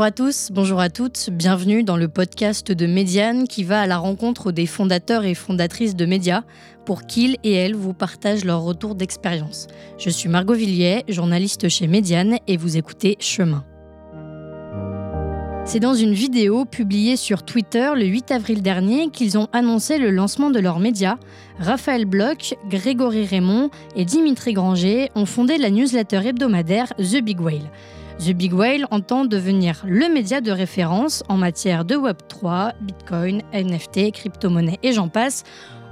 Bonjour à tous, bonjour à toutes, bienvenue dans le podcast de Médiane qui va à la rencontre des fondateurs et fondatrices de médias pour qu'ils et elles vous partagent leur retour d'expérience. Je suis Margot Villiers, journaliste chez Médiane et vous écoutez Chemin. C'est dans une vidéo publiée sur Twitter le 8 avril dernier qu'ils ont annoncé le lancement de leurs médias. Raphaël Bloch, Grégory Raymond et Dimitri Granger ont fondé la newsletter hebdomadaire The Big Whale. The Big Whale entend devenir le média de référence en matière de Web3, Bitcoin, NFT, crypto-monnaie et j'en passe.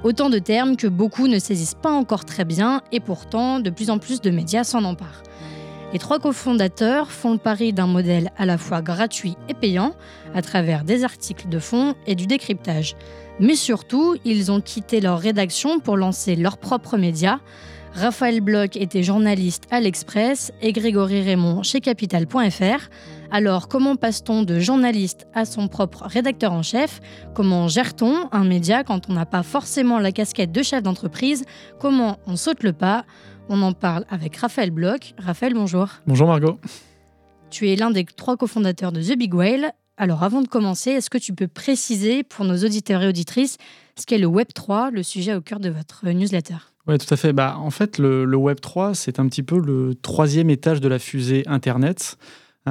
Autant de termes que beaucoup ne saisissent pas encore très bien et pourtant de plus en plus de médias s'en emparent. Les trois cofondateurs font le pari d'un modèle à la fois gratuit et payant à travers des articles de fond et du décryptage. Mais surtout, ils ont quitté leur rédaction pour lancer leur propre média Raphaël Bloch était journaliste à l'Express et Grégory Raymond chez Capital.fr. Alors, comment passe-t-on de journaliste à son propre rédacteur en chef? Comment gère-t-on un média quand on n'a pas forcément la casquette de chef d'entreprise? Comment on saute le pas? On en parle avec Raphaël Bloch. Raphaël, bonjour. Bonjour Margot. Tu es l'un des trois cofondateurs de The Big Whale. Alors, avant de commencer, est-ce que tu peux préciser pour nos auditeurs et auditrices ce qu'est le Web3, le sujet au cœur de votre newsletter? Oui, tout à fait. Bah, en fait, le, le Web 3, c'est un petit peu le troisième étage de la fusée Internet.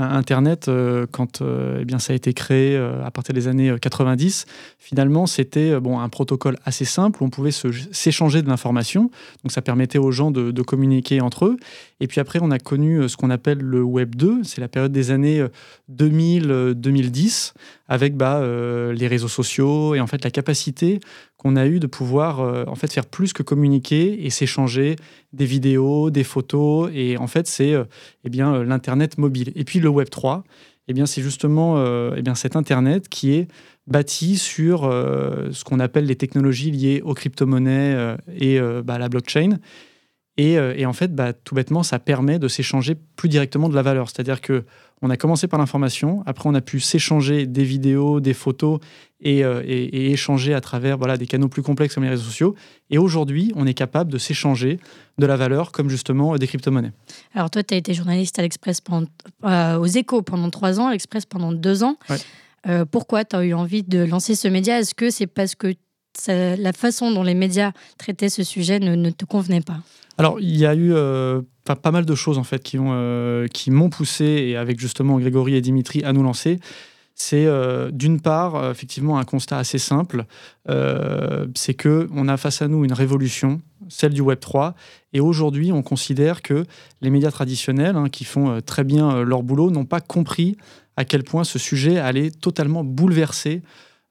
Internet, euh, quand euh, eh bien, ça a été créé euh, à partir des années 90, finalement, c'était bon, un protocole assez simple où on pouvait s'échanger de l'information. Donc, ça permettait aux gens de, de, communiquer entre eux. Et puis après, on a connu ce qu'on appelle le Web 2. C'est la période des années 2000-2010 avec bah, les réseaux sociaux et en fait la capacité qu'on a eu de pouvoir en fait faire plus que communiquer et s'échanger des vidéos, des photos. Et en fait, c'est eh bien l'internet mobile. Et puis le Web 3, eh bien c'est justement eh bien cet internet qui est bâti sur ce qu'on appelle les technologies liées aux crypto-monnaies et bah, la blockchain. Euh, et, en fait, bah, tout bêtement, ça permet de s'échanger plus directement de la valeur. C'est-à-dire que on a commencé par l'information, après on a pu s'échanger des vidéos, des photos et, euh, échanger à travers voilà, des canaux plus complexes comme les réseaux sociaux. Et aujourd'hui, on est capable de s'échanger de la valeur comme justement des crypto-monnaies. Alors toi, tu as été journaliste à l'Express euh, aux échos pendant trois ans, à l'Express pendant deux ans. pourquoi tu as eu envie de lancer ce média? Est-ce que c'est parce que la façon dont les médias traitaient ce sujet ne te convenait pas alors, il y a eu euh, pas, mal de choses en fait qui, euh, m'ont poussé, et avec justement Grégory et Dimitri, à nous lancer. C'est euh, d'une part, effectivement, un constat assez simple, c'est que on a face à nous une révolution, celle du Web 3, et aujourd'hui, on considère que les médias traditionnels, hein, qui font très bien leur boulot, n'ont pas compris à quel point ce sujet allait totalement bouleverser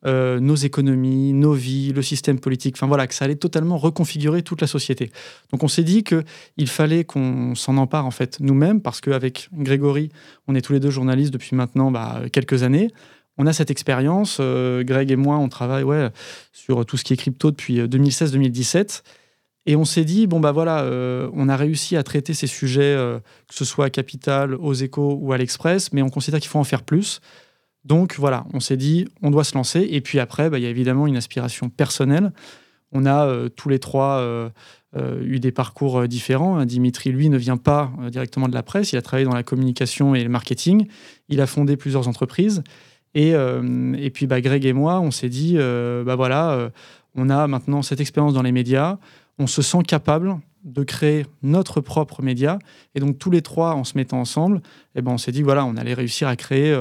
euh, nos économies, nos vies, le système politique, enfin voilà, que ça allait totalement reconfigurer toute la société. Donc on s'est dit qu'il fallait qu'on s'en empare en fait nous-mêmes, parce qu'avec Grégory, on est tous les deux journalistes depuis maintenant bah, quelques années. On a cette expérience, euh, Greg et moi, on travaille sur tout ce qui est crypto depuis 2016-2017. Euh, et on s'est dit, bon, bah voilà, on a réussi à traiter ces sujets, que ce soit à Capital, aux Échos ou à l'Express, mais on considère qu'il faut en faire plus. Donc voilà, on s'est dit, on doit se lancer. Et puis après, bah, il y a évidemment une aspiration personnelle. On a euh, tous les trois euh, euh, eu des parcours différents. Dimitri, lui, ne vient pas directement de la presse. Il a travaillé dans la communication et le marketing. Il a fondé plusieurs entreprises. Et, et puis, bah, Greg et moi, on s'est dit, bah voilà, on a maintenant cette expérience dans les médias. On se sent capable de créer notre propre média. Et donc, tous les trois, en se mettant ensemble, eh ben, on s'est dit, voilà, on allait réussir à créer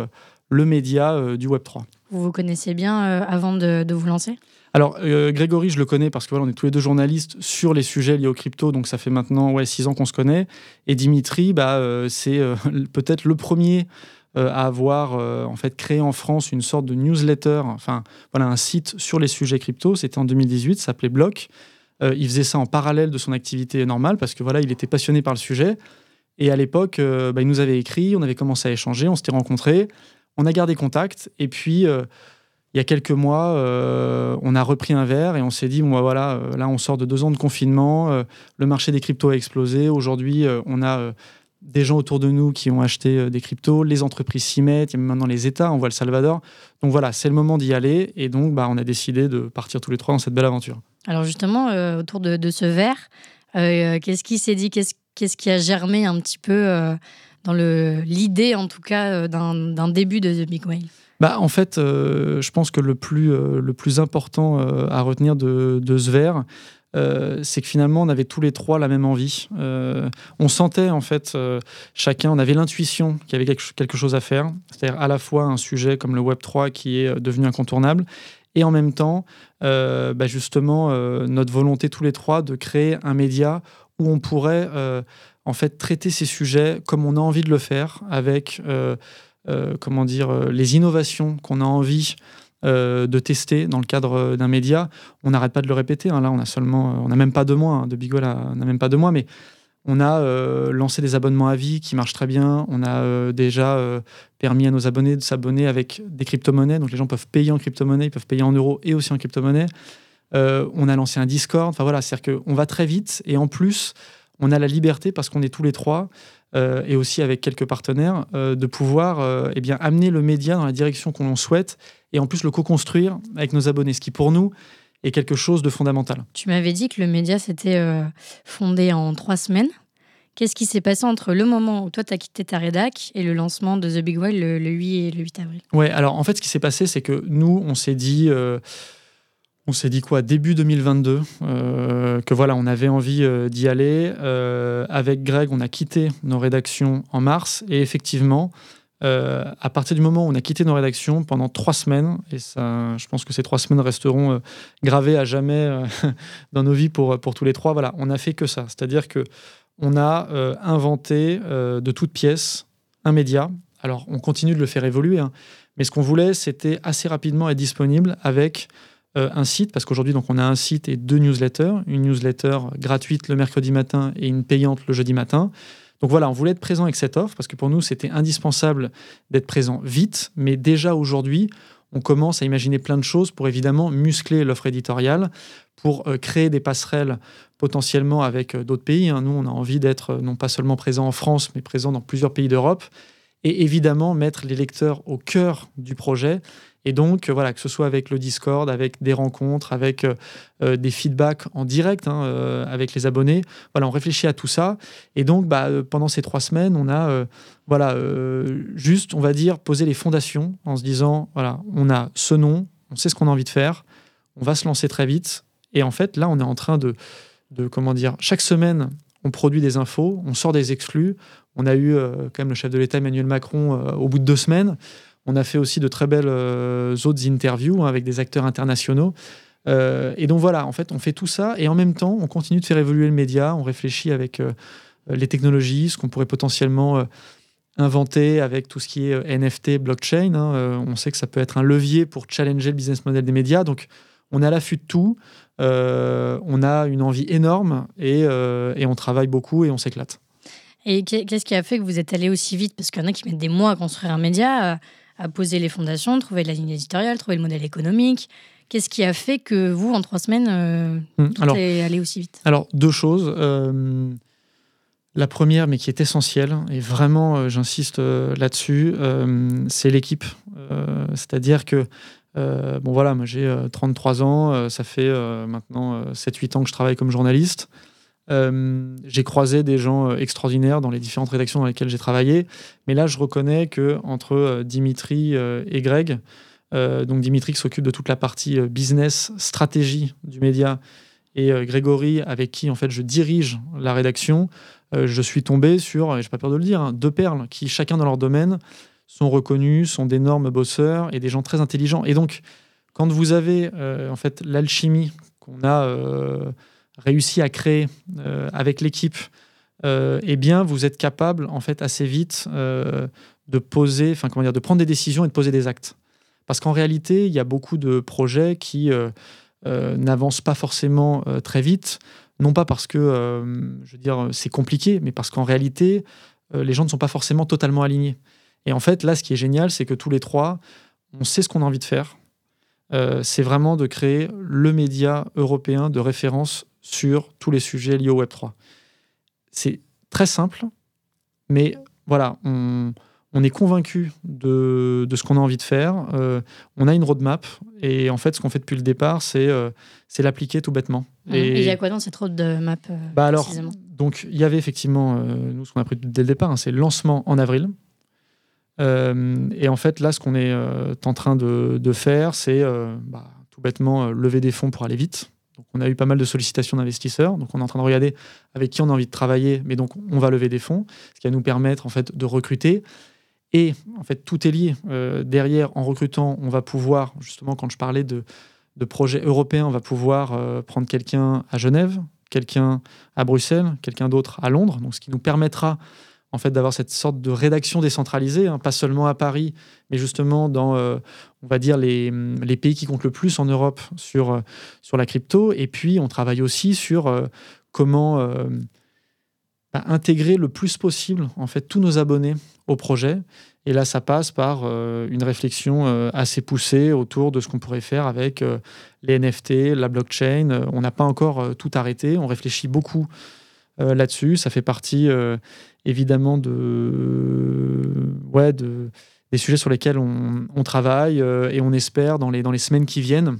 le média euh, du Web3. Vous vous connaissiez bien euh, avant de, vous lancer? Alors, euh, Grégory, je le connais parce que voilà, on est tous les deux journalistes sur les sujets liés aux crypto, donc ça fait maintenant ouais, six ans qu'on se connaît. Et Dimitri, bah, c'est peut-être le premier à avoir en fait créé en France une sorte de newsletter, enfin voilà, un site sur les sujets crypto. C'était en 2018, ça s'appelait Block. il faisait ça en parallèle de son activité normale parce que voilà, il était passionné par le sujet. Et à l'époque, bah, il nous avait écrit, on avait commencé à échanger, on s'était rencontrés. On a gardé contact et puis euh, il y a quelques mois, euh, on a repris un verre et on s'est dit bon bah, voilà, euh, là on sort de deux ans de confinement, le marché des cryptos a explosé. Aujourd'hui, on a des gens autour de nous qui ont acheté des cryptos, les entreprises s'y mettent, il y a maintenant les États, on voit le Salvador. Donc voilà, c'est le moment d'y aller et donc bah, on a décidé de partir tous les trois dans cette belle aventure. Alors justement, autour de, ce verre, qu'est-ce qui s'est dit, qu'est-ce, qui a germé un petit peu dans l'idée, en tout cas, d'un début de The Big Whale bah, en fait, je pense que le plus, le plus important à retenir de, de Zver, euh, c'est que finalement, on avait tous les trois la même envie. Euh, on sentait, en fait, euh, chacun, on avait l'intuition qu'il y avait quelque, chose à faire, c'est-à-dire à la fois un sujet comme le Web3 qui est devenu incontournable, et en même temps, bah, justement, notre volonté tous les trois de créer un média où on pourrait, en fait, traiter ces sujets comme on a envie de le faire, avec, comment dire, les innovations qu'on a envie euh, de tester dans le cadre euh, d'un média. On n'arrête pas de le répéter. Hein. Là, on a seulement, euh, on n'a même pas deux mois. Hein. De Bigol, on n'a même pas deux mois, mais on a lancé des abonnements à vie qui marchent très bien. On a déjà permis à nos abonnés de s'abonner avec des crypto-monnaies. Donc les gens peuvent payer en crypto-monnaie, ils peuvent payer en euros et aussi en crypto-monnaie. on a lancé un Discord. Enfin voilà, c'est-à-dire qu'on va très vite et en plus, on a la liberté parce qu'on est tous les trois et aussi avec quelques partenaires de pouvoir eh bien amener le média dans la direction qu'on en souhaite et en plus le co-construire avec nos abonnés, ce qui pour nous est quelque chose de fondamental. Tu m'avais dit que le média s'était euh, fondé en trois semaines. Qu'est-ce qui s'est passé entre le moment où toi tu as quitté ta rédac et le lancement de The Big Whale le, 8 et le 8 avril? Ouais, alors en fait ce qui s'est passé c'est que nous on s'est dit euh, on s'est dit quoi début 2022 euh, que voilà on avait envie d'y aller avec Greg on a quitté nos rédactions en mars et effectivement euh, à partir du moment où on a quitté nos rédactions pendant trois semaines, et ça, je pense que ces trois semaines resteront euh, gravées à jamais euh, dans nos vies pour, pour tous les trois, voilà, on n'a fait que ça. C'est-à-dire que on a inventé de toutes pièces un média. Alors, on continue de le faire évoluer, hein, mais ce qu'on voulait, c'était assez rapidement être disponible avec un site, parce qu'aujourd'hui, donc, on a un site et deux newsletters, une newsletter gratuite le mercredi matin et une payante le jeudi matin. Donc voilà, on voulait être présent avec cette offre parce que pour nous, c'était indispensable d'être présent vite. Mais déjà aujourd'hui, on commence à imaginer plein de choses pour évidemment muscler l'offre éditoriale, pour euh, créer des passerelles potentiellement avec euh, d'autres pays. Hein. Nous, on a envie d'être euh, non pas seulement présent en France, mais présent dans plusieurs pays d'Europe. Et évidemment, mettre les lecteurs au cœur du projet et donc, voilà, que ce soit avec le Discord, avec des rencontres, avec euh, euh, des feedbacks en direct hein, euh, avec les abonnés, voilà, on réfléchit à tout ça. Et donc, bah, pendant ces trois semaines, on a voilà, juste, on va dire, posé les fondations en se disant, voilà, on a ce nom, on sait ce qu'on a envie de faire, on va se lancer très vite. Et en fait, là, on est en train de comment dire, chaque semaine, on produit des infos, on sort des exclus. On a eu quand même le chef de l'État Emmanuel Macron au bout de deux semaines. On a fait aussi de très belles euh, autres interviews hein, avec des acteurs internationaux. Euh, et donc voilà, en fait, on fait tout ça et en même temps, on continue de faire évoluer le média. On réfléchit avec euh, les technologies, ce qu'on pourrait potentiellement inventer avec tout ce qui est NFT, blockchain. Hein. on sait que ça peut être un levier pour challenger le business model des médias. Donc, on a l'affût de tout. on a une envie énorme et, et on travaille beaucoup et on s'éclate. Et qu'est-ce qui a fait que vous êtes allé aussi vite? Parce qu'il y en a qui mettent des mois à construire un média à poser les fondations, trouver la ligne éditoriale, trouver le modèle économique. Qu'est-ce qui a fait que vous, en trois semaines, euh, hum, tout est allé aussi vite? Alors, deux choses. Euh, la première, mais qui est essentielle, et vraiment, euh, j'insiste là-dessus, c'est l'équipe. C'est-à-dire que, bon voilà, moi j'ai 33 ans, ça fait maintenant 7-8 ans que je travaille comme journaliste. Euh, j'ai croisé des gens euh, extraordinaires dans les différentes rédactions dans lesquelles j'ai travaillé, mais là je reconnais que entre euh, Dimitri et Greg, donc Dimitri qui s'occupe de toute la partie business, stratégie du média, et Grégory avec qui en fait je dirige la rédaction, je suis tombé sur, et j'ai pas peur de le dire, hein, deux perles qui chacun dans leur domaine sont reconnus, sont d'énormes bosseurs et des gens très intelligents. Et donc quand vous avez en fait l'alchimie qu'on a réussi à créer euh, avec l'équipe, euh, eh bien, vous êtes capable, en fait, assez vite euh, de poser, enfin, comment dire, de prendre des décisions et de poser des actes. Parce qu'en réalité, il y a beaucoup de projets qui n'avancent pas forcément très vite, non pas parce que, je veux dire, c'est compliqué, mais parce qu'en réalité, les gens ne sont pas forcément totalement alignés. Et en fait, là, ce qui est génial, c'est que tous les trois, on sait ce qu'on a envie de faire. C'est vraiment de créer le média européen de référence sur tous les sujets liés au Web3. C'est très simple, mais voilà, on, est convaincu de, ce qu'on a envie de faire. Euh, on a une roadmap et en fait, ce qu'on fait depuis le départ, c'est euh, l'appliquer tout bêtement. Et il y a quoi dans cette roadmap euh, bah alors, donc, il y avait effectivement, nous, ce qu'on a pris dès le départ, hein, c'est lancement en avril. Et en fait, là, ce qu'on est en train de, faire, c'est bah, tout bêtement lever des fonds pour aller vite. Donc, on a eu pas mal de sollicitations d'investisseurs. Donc, on est en train de regarder avec qui on a envie de travailler, mais donc on va lever des fonds, ce qui va nous permettre en fait de recruter. Et en fait, tout est lié. Euh, derrière, en recrutant, on va pouvoir, justement, quand je parlais de, de projets européens, on va pouvoir euh, prendre quelqu'un à Genève, quelqu'un à Bruxelles, quelqu'un d'autre à Londres. Donc, ce qui nous permettra en fait d'avoir cette sorte de rédaction décentralisée, hein, pas seulement à Paris, mais justement dans, euh, on va dire, les, les, pays qui comptent le plus en Europe sur, euh, sur la crypto. Et puis, on travaille aussi sur euh, comment bah, intégrer le plus possible en fait tous nos abonnés au projet. Et là, ça passe par une réflexion assez poussée autour de ce qu'on pourrait faire avec les NFT, la blockchain. On n'a pas encore tout arrêté. On réfléchit beaucoup là-dessus. Ça fait partie évidemment de, ouais, de, des sujets sur lesquels on, travaille euh, et on espère dans les, dans les semaines qui viennent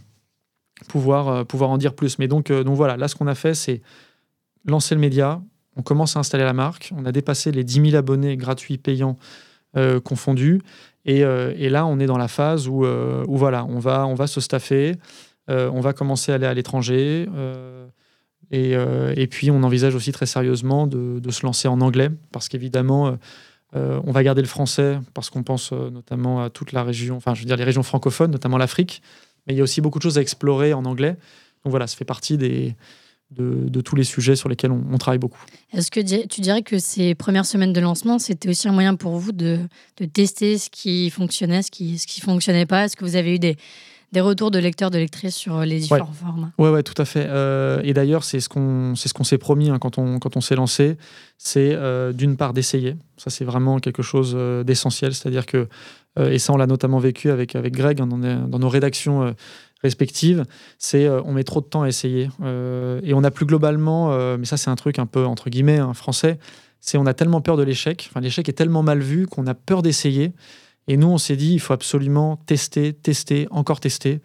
pouvoir, euh, pouvoir en dire plus. Mais donc, euh, donc voilà, là ce qu'on a fait, c'est lancer le média, on commence à installer la marque, on a dépassé les 10 000 abonnés gratuits, payants, confondus. Et, et, là, on est dans la phase où, où voilà, on va, on va se staffer, on va commencer à aller à l'étranger. Euh, et, puis, on envisage aussi très sérieusement de, se lancer en anglais, parce qu'évidemment, euh, euh, on va garder le français, parce qu'on pense notamment à toute la région, enfin, je veux dire les régions francophones, notamment l'Afrique, mais il y a aussi beaucoup de choses à explorer en anglais. Donc voilà, ça fait partie de, tous les sujets sur lesquels on, travaille beaucoup. Est-ce que tu dirais que ces premières semaines de lancement, c'était aussi un moyen pour vous de, tester ce qui fonctionnait, ce qui ne ce qui fonctionnait pas? Est-ce que vous avez eu des, des retours de lecteurs, de lectrices sur les différents formats. Ouais, ouais, tout à fait. Euh, et d'ailleurs, c'est ce qu'on ce qu'on s'est promis hein, quand on quand on s'est lancé, c'est euh, d'une part d'essayer. Ça, c'est vraiment quelque chose euh, d'essentiel. C'est-à-dire que et ça, on l'a notamment vécu avec avec Greg hein, dans, dans, nos rédactions respectives. C'est on met trop de temps à essayer et on a plus globalement, mais ça, c'est un truc un peu entre guillemets hein, français. C'est on a tellement peur de l'échec. Enfin, l'échec est tellement mal vu qu'on a peur d'essayer. Et nous, on s'est dit, il faut absolument tester, tester, encore tester.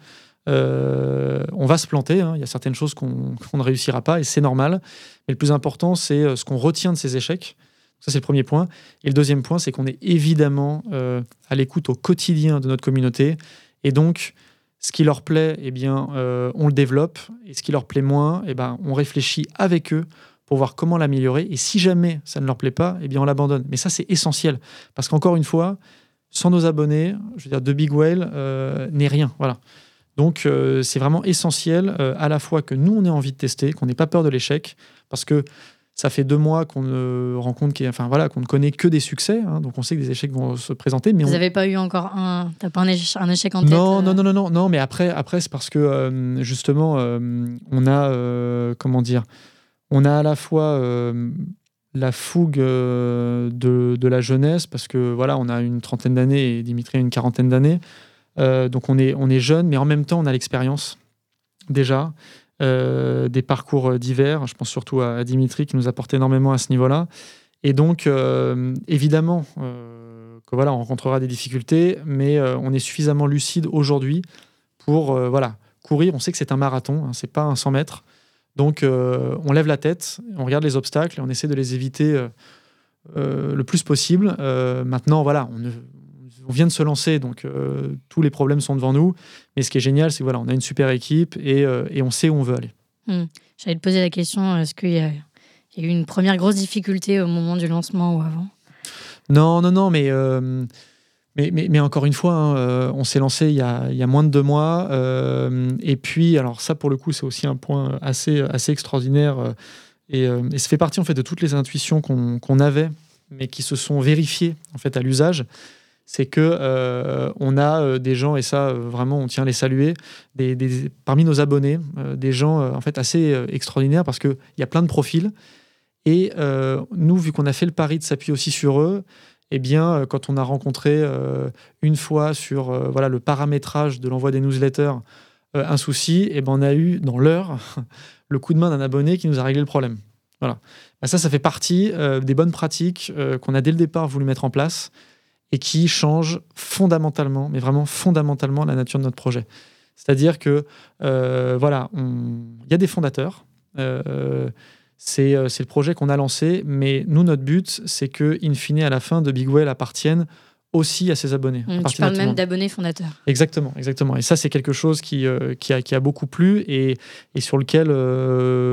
Euh, on va se planter, hein. il y a certaines choses qu'on ne réussira pas et c'est normal. Mais le plus important, c'est euh, ce qu'on retient de ces échecs. Ça, c'est le premier point. Et le deuxième point, c'est qu'on est évidemment euh, à l'écoute au quotidien de notre communauté. Et donc, ce qui leur plaît, eh bien, on le développe. Et ce qui leur plaît moins, eh ben, on réfléchit avec eux pour voir comment l'améliorer. Et si jamais ça ne leur plaît pas, eh bien, on l'abandonne. Mais ça, c'est essentiel. Parce qu'encore une fois, sans nos abonnés, je veux dire, de Big Whale euh, n'est rien. Voilà. Donc, euh, c'est vraiment essentiel euh, à la fois que nous, on ait envie de tester, qu'on n'ait pas peur de l'échec, parce que ça fait deux mois qu'on ne rencontre, enfin voilà, qu'on ne connaît que des succès, hein, donc on sait que des échecs vont se présenter. Mais vous n'avez pas eu encore un, t'as pas un, échec, un échec en tête Non, non, non, non, non, non, mais après, après c'est parce que justement, on a, comment dire, on a à la fois la fougue euh, de, la jeunesse, parce que voilà, on a une trentaine d'années et Dimitri a une quarantaine d'années. Euh, donc on est, on est jeune, mais en même temps, on a l'expérience déjà, euh, des parcours divers. Je pense surtout à, Dimitri qui nous apporte énormément à ce niveau-là. Et donc, évidemment, que voilà, on rencontrera des difficultés, mais on est suffisamment lucide aujourd'hui pour voilà, courir. On sait que c'est un marathon, hein, c'est pas un 100 mètres. Donc, euh, on lève la tête, on regarde les obstacles et on essaie de les éviter euh, euh, le plus possible. maintenant, voilà, on, vient de se lancer, donc tous les problèmes sont devant nous. Mais ce qui est génial, c'est que voilà, on a une super équipe et, on sait où on veut aller. Hmm. J'allais te poser la question est-ce qu'il y, a eu une première grosse difficulté au moment du lancement ou avant? Non, non, non, mais mais, encore une fois, hein, euh, on s'est lancé il y, a, moins de deux mois. Euh, et puis, alors ça, pour le coup, c'est aussi un point assez, extraordinaire. Euh, et, ça fait partie en fait de toutes les intuitions qu'on avait, mais qui se sont vérifiées en fait à l'usage. C'est que on a des gens, et ça vraiment, on tient à les saluer, parmi nos abonnés, des gens en fait assez extraordinaires parce qu'il y a plein de profils. Et nous, vu qu'on a fait le pari de s'appuyer aussi sur eux, eh bien, euh, quand on a rencontré euh, une fois sur euh, voilà, le paramétrage de l'envoi des newsletters un souci, eh ben, on a eu dans l'heure le coup de main d'un abonné qui nous a réglé le problème. Voilà. Bah, ça, ça fait partie des bonnes pratiques qu'on a dès le départ voulu mettre en place et qui changent fondamentalement, mais vraiment fondamentalement, la nature de notre projet. C'est-à-dire que, voilà, il y a des fondateurs C'est le projet qu'on a lancé, mais nous, notre but, c'est que, in fine, à la fin, de Big Well appartienne aussi à ses abonnés. Mmh, tu parles même d'abonnés fondateurs. Exactement, exactement. Et ça, c'est quelque chose qui, qui, a, qui, a, beaucoup plu et, et sur lequel,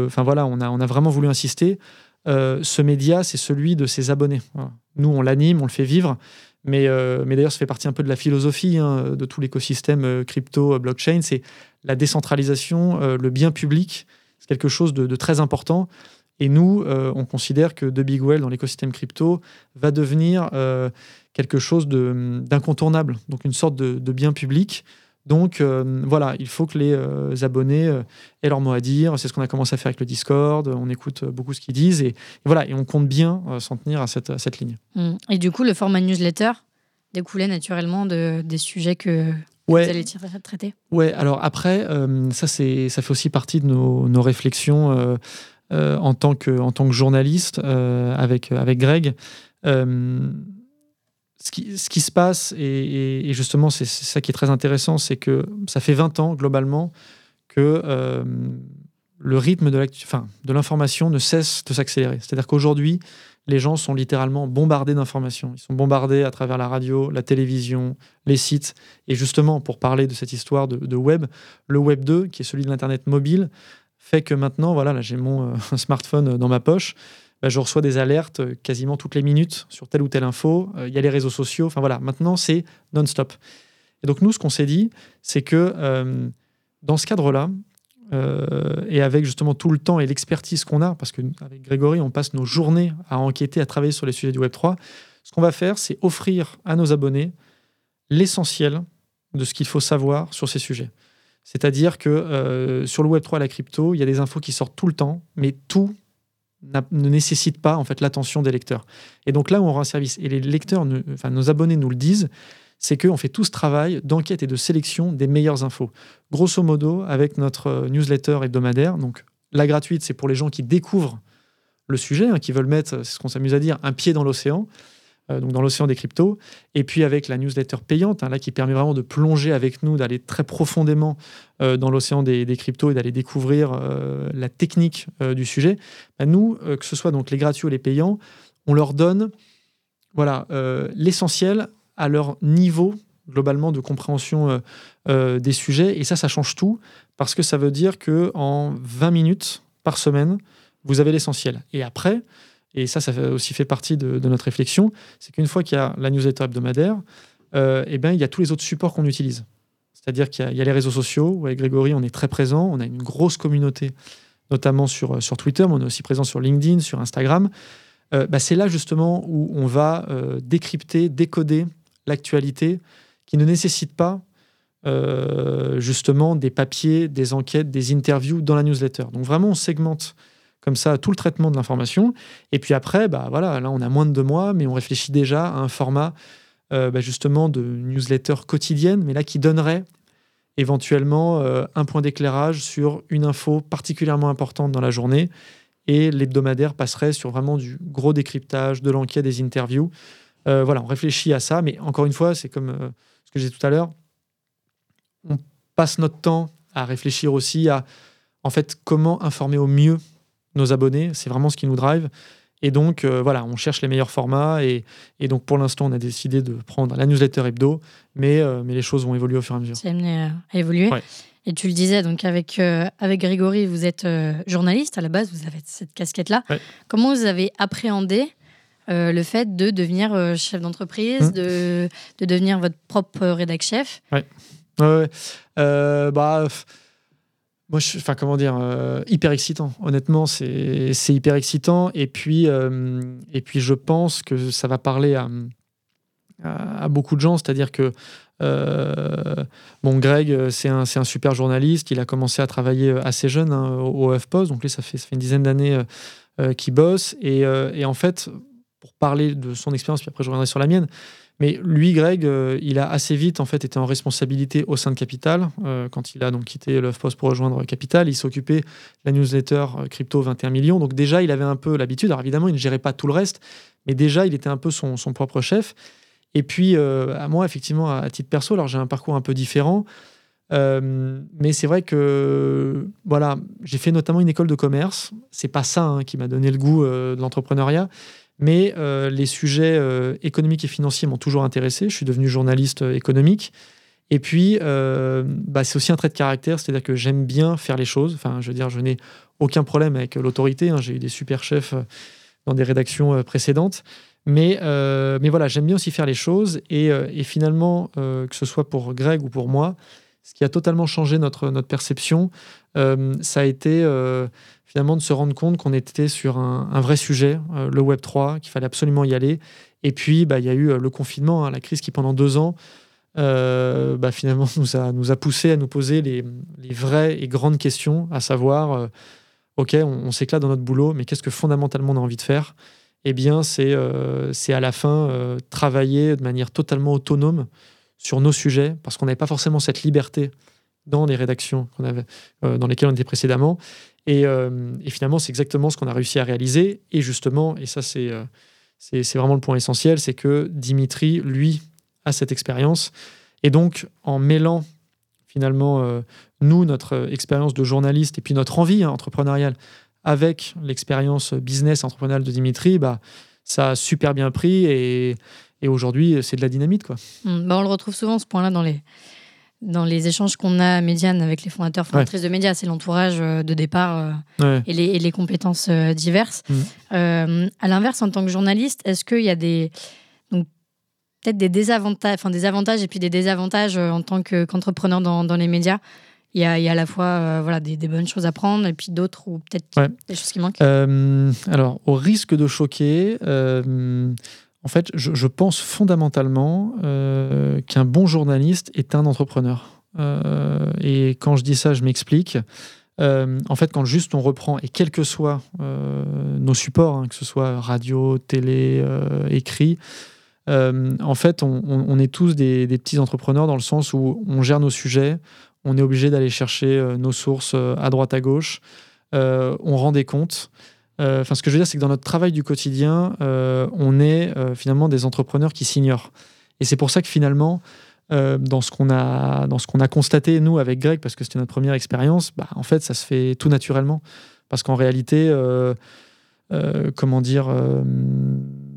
enfin voilà, on a, on a vraiment voulu insister. ce média, c'est celui de ses abonnés. Nous, on l'anime, on le fait vivre, mais, euh, mais d'ailleurs, ça fait partie un peu de la philosophie hein, de tout l'écosystème euh, crypto, euh, blockchain. C'est la décentralisation, le bien public. C'est quelque chose de, très important. Et nous, on considère que The Big Well dans l'écosystème crypto va devenir quelque chose d'incontournable, donc une sorte de, de bien public donc euh, voilà, il faut que les euh, abonnés euh, aient leur mot à dire. C'est ce qu'on a commencé à faire avec le Discord. On écoute beaucoup ce qu'ils disent et, voilà, et on compte bien s'en tenir à cette, cette ligne. Mmh. Et du coup, le format newsletter découlait naturellement de, des sujets que, vous allez traiter? Ouais. Alors après, ça c'est ça fait aussi partie de nos, nos réflexions en tant que en tant que journaliste avec avec Greg ce qui, ce qui, se passe, et, justement c'est ça qui est très intéressant, c'est que ça fait 20 ans globalement que euh, le rythme de l'information ne cesse de s'accélérer. C'est-à-dire qu'aujourd'hui, les gens sont littéralement bombardés d'informations. Ils sont bombardés à travers la radio, la télévision, les sites. Et justement, pour parler de cette histoire de, web, le Web 2, qui est celui de l'Internet mobile, fait que maintenant, voilà, là j'ai mon euh, smartphone dans ma poche. Bah, je reçois des alertes euh, quasiment toutes les minutes sur telle ou telle info. Euh, il y a les réseaux sociaux. Enfin voilà, maintenant c'est non-stop. Et donc nous, ce qu'on s'est dit, c'est que euh, dans ce cadre-là, et avec justement tout le temps et l'expertise qu'on a, parce qu'avec Grégory, on passe nos journées à enquêter, à travailler sur les sujets du Web 3, ce qu'on va faire, c'est offrir à nos abonnés l'essentiel de ce qu'il faut savoir sur ces sujets. C'est-à-dire que sur le Web 3 et la crypto, il y a des infos qui sortent tout le temps, mais tout ne nécessite pas en fait l'attention des lecteurs. Et donc là où on rend service, et les lecteurs, enfin nos abonnés nous le disent, c'est qu'on fait tout ce travail d'enquête et de sélection des meilleures infos. Grosso modo, avec notre euh, newsletter hebdomadaire, donc la gratuite, c'est pour les gens qui découvrent le sujet, hein, qui veulent mettre, c'est ce qu'on s'amuse à dire, un pied dans l'océan. Euh, donc dans l'océan des cryptos, et puis avec la newsletter payante, hein, là qui permet vraiment de plonger avec nous, d'aller très profondément euh, dans l'océan des, cryptos et d'aller découvrir euh, la technique du sujet. Bah, nous, que ce soit donc les gratuits ou les payants, on leur donne voilà l'essentiel à leur niveau globalement de compréhension des sujets, et ça, ça change tout parce que ça veut dire que en 20 minutes par semaine, vous avez l'essentiel. Et après, et ça, ça aussi fait partie de, notre réflexion, c'est qu'une fois qu'il y a la newsletter hebdomadaire, euh, eh ben, il y a tous les autres supports qu'on utilise. C'est-à-dire qu'il y, a les réseaux sociaux, avec Grégory, on est très présent, on a une grosse communauté, notamment sur, sur Twitter, mais on est aussi présent sur LinkedIn, sur Instagram. Euh, bah, c'est là justement où on va euh, décrypter, décoder l'actualité qui ne nécessite pas justement des papiers, des enquêtes, des interviews dans la newsletter. Donc vraiment, on segmente comme ça tout le traitement de l'information. Et puis après, bah voilà, là on a moins de deux mois, mais on réfléchit déjà à un format euh, bah, justement de newsletter quotidienne, mais là qui donnerait éventuellement euh, un point d'éclairage sur une info particulièrement importante dans la journée. Et l'hebdomadaire passerait sur vraiment du gros décryptage, de l'enquête, des interviews. Euh, voilà, on réfléchit à ça, mais encore une fois, c'est comme ce que j'ai tout à l'heure. On passe notre temps à réfléchir aussi à en fait comment informer au mieux nos abonnés. C'est vraiment ce qui nous drive. Et donc, euh, voilà, on cherche les meilleurs formats. Et, et donc, pour l'instant, on a décidé de prendre la newsletter hebdo, mais, euh, mais les choses vont évoluer au fur et à mesure. C'est amené à évoluer. Et tu le disais, donc avec, euh, avec Grégory, vous êtes journaliste à la base, vous avez cette casquette-là. Comment vous avez appréhendé le fait de devenir chef d'entreprise, mmh. de, de, devenir votre propre rédac chef Ouais. ouais, bah moi, je, enfin, comment dire, euh, hyper excitant. Honnêtement, c'est hyper excitant. Et puis, euh, et puis, je pense que ça va parler à, beaucoup de gens. C'est-à-dire que, euh, bon, Greg, c'est un, un, super journaliste. Il a commencé à travailler assez jeune hein, au, HuffPost. Donc, lui, ça fait, ça fait une dizaine d'années qu'il bosse. Et, en fait, pour parler de son expérience, puis après, je reviendrai sur la mienne. Mais lui, Greg, euh, il a assez vite en fait été en responsabilité au sein de Capital. Euh, quand il a donc quitté Post pour rejoindre Capital, il s'occupait de la newsletter euh, crypto 21 millions. Donc déjà, il avait un peu l'habitude. Alors évidemment, il ne gérait pas tout le reste, mais déjà, il était un peu son, propre chef. Et puis, à moi, effectivement, à, titre perso, alors j'ai un parcours un peu différent. mais c'est vrai que voilà, j'ai fait notamment une école de commerce. C'est pas ça hein, qui m'a donné le goût de l'entrepreneuriat, mais les sujets économiques et financiers m'ont toujours intéressé. Je suis devenu journaliste économique. Et puis, bah, c'est aussi un trait de caractère, c'est-à-dire que j'aime bien faire les choses. Enfin, je veux dire, je n'ai aucun problème avec l'autorité. Hein. J'ai eu des super chefs dans des rédactions précédentes. Mais, euh, mais voilà, j'aime bien aussi faire les choses. Et, euh, finalement, euh, que ce soit pour Greg ou pour moi, ce qui a totalement changé notre, notre perception, ça a été finalement de se rendre compte qu'on était sur un, vrai sujet, le Web 3, qu'il fallait absolument y aller. Et puis, bah, il y a eu le confinement, hein, la crise qui pendant deux ans, bah, finalement, nous a, nous a poussé à nous poser les, vraies et grandes questions, à savoir, OK, on, on s'éclate dans notre boulot, mais qu'est-ce que fondamentalement on a envie de faire? Eh bien, c'est euh, à la fin euh, travailler de manière totalement autonome sur nos sujets, parce qu'on n'avait pas forcément cette liberté dans les rédactions qu'on avait, euh, dans lesquelles on était précédemment. Et, et finalement, c'est exactement ce qu'on a réussi à réaliser. Et justement, et ça, c'est c'est vraiment le point essentiel, c'est que Dimitri, lui, a cette expérience. Et donc, en mêlant finalement, nous, notre expérience de journaliste et puis notre envie hein, entrepreneuriale avec l'expérience business entrepreneuriale de Dimitri, bah, ça a super bien pris et, et aujourd'hui, c'est de la dynamite. Quoi. Hmm, bah on le retrouve souvent, ce point-là, dans les, dans les échanges qu'on a à Médiane avec les fondateurs, fondatrices de médias. C'est l'entourage euh, de départ euh, et, les, et, les, compétences euh, diverses. Hmm. à l'inverse, en tant que journaliste, est-ce qu'il y a des. peut-être des désavantages, enfin des avantages et puis des désavantages en tant qu'entrepreneur dans, dans les médias? Il y, a, à la fois voilà, des, bonnes choses à prendre et puis d'autres ou peut-être des choses qui manquent? Alors, au risque de choquer, en fait, je, pense fondamentalement qu'un bon journaliste est un entrepreneur. et quand je dis ça, je m'explique. en fait, quand juste on reprend, et quels que soient nos supports, hein, que ce soit radio, télé, écrit, en fait, on, est tous des, des, petits entrepreneurs dans le sens où on gère nos sujets, on est obligé d'aller chercher euh, nos sources euh, à droite à gauche, euh, on rend des comptes. Enfin, ce que je veux dire, c'est que dans notre travail du quotidien, on est finalement des entrepreneurs qui s'ignorent. Et c'est pour ça que finalement, dans ce qu'on a dans ce qu'on a constaté nous avec Greg parce que c'était notre première expérience bah, en fait ça se fait tout naturellement parce qu'en réalité comment dire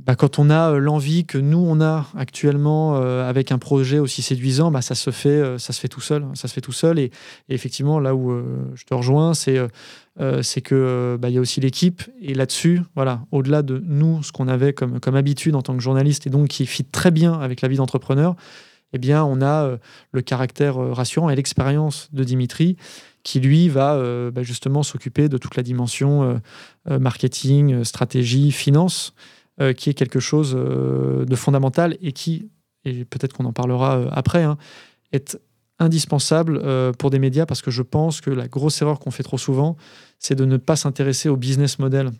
bah, quand on a euh, l'envie que nous on a actuellement euh, avec un projet aussi séduisant, bah, ça se fait, euh, ça se fait tout seul, ça se fait tout seul. Et, effectivement, là où je te rejoins, c'est c'est que bah, il y a aussi l'équipe. Et là-dessus, voilà, au-delà de nous, ce qu'on avait comme comme habitude en tant que journaliste et donc qui fit très bien avec la vie d'entrepreneur, eh bien, on a le caractère rassurant et l'expérience de Dimitri qui lui va justement s'occuper de toute la dimension marketing, stratégie, finance. Euh, qui est quelque chose euh, de fondamental et qui, et peut-être qu'on en parlera euh, après, hein, est indispensable pour des médias parce que je pense que la grosse erreur qu'on fait trop souvent, c'est de ne pas s'intéresser au business model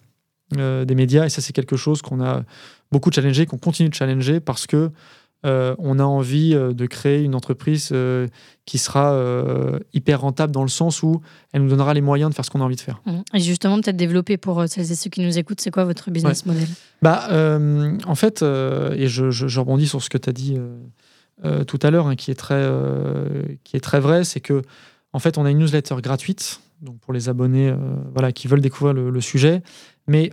des médias. Et ça, c'est quelque chose qu'on a beaucoup challengé, qu'on continue de challenger parce que euh, on a envie euh, de créer une entreprise euh, qui sera hyper rentable dans le sens où elle nous donnera les moyens de faire ce qu'on a envie de faire. Mmh. Et justement, peut-être développer pour celles et ceux qui nous écoutent, c'est quoi votre business model? Bah, En fait, et je, rebondis sur ce que tu as dit tout à l'heure, hein, qui, est très, qui est très vrai, c'est que en fait, on a une newsletter gratuite donc pour les abonnés voilà, qui veulent découvrir le, le sujet, mais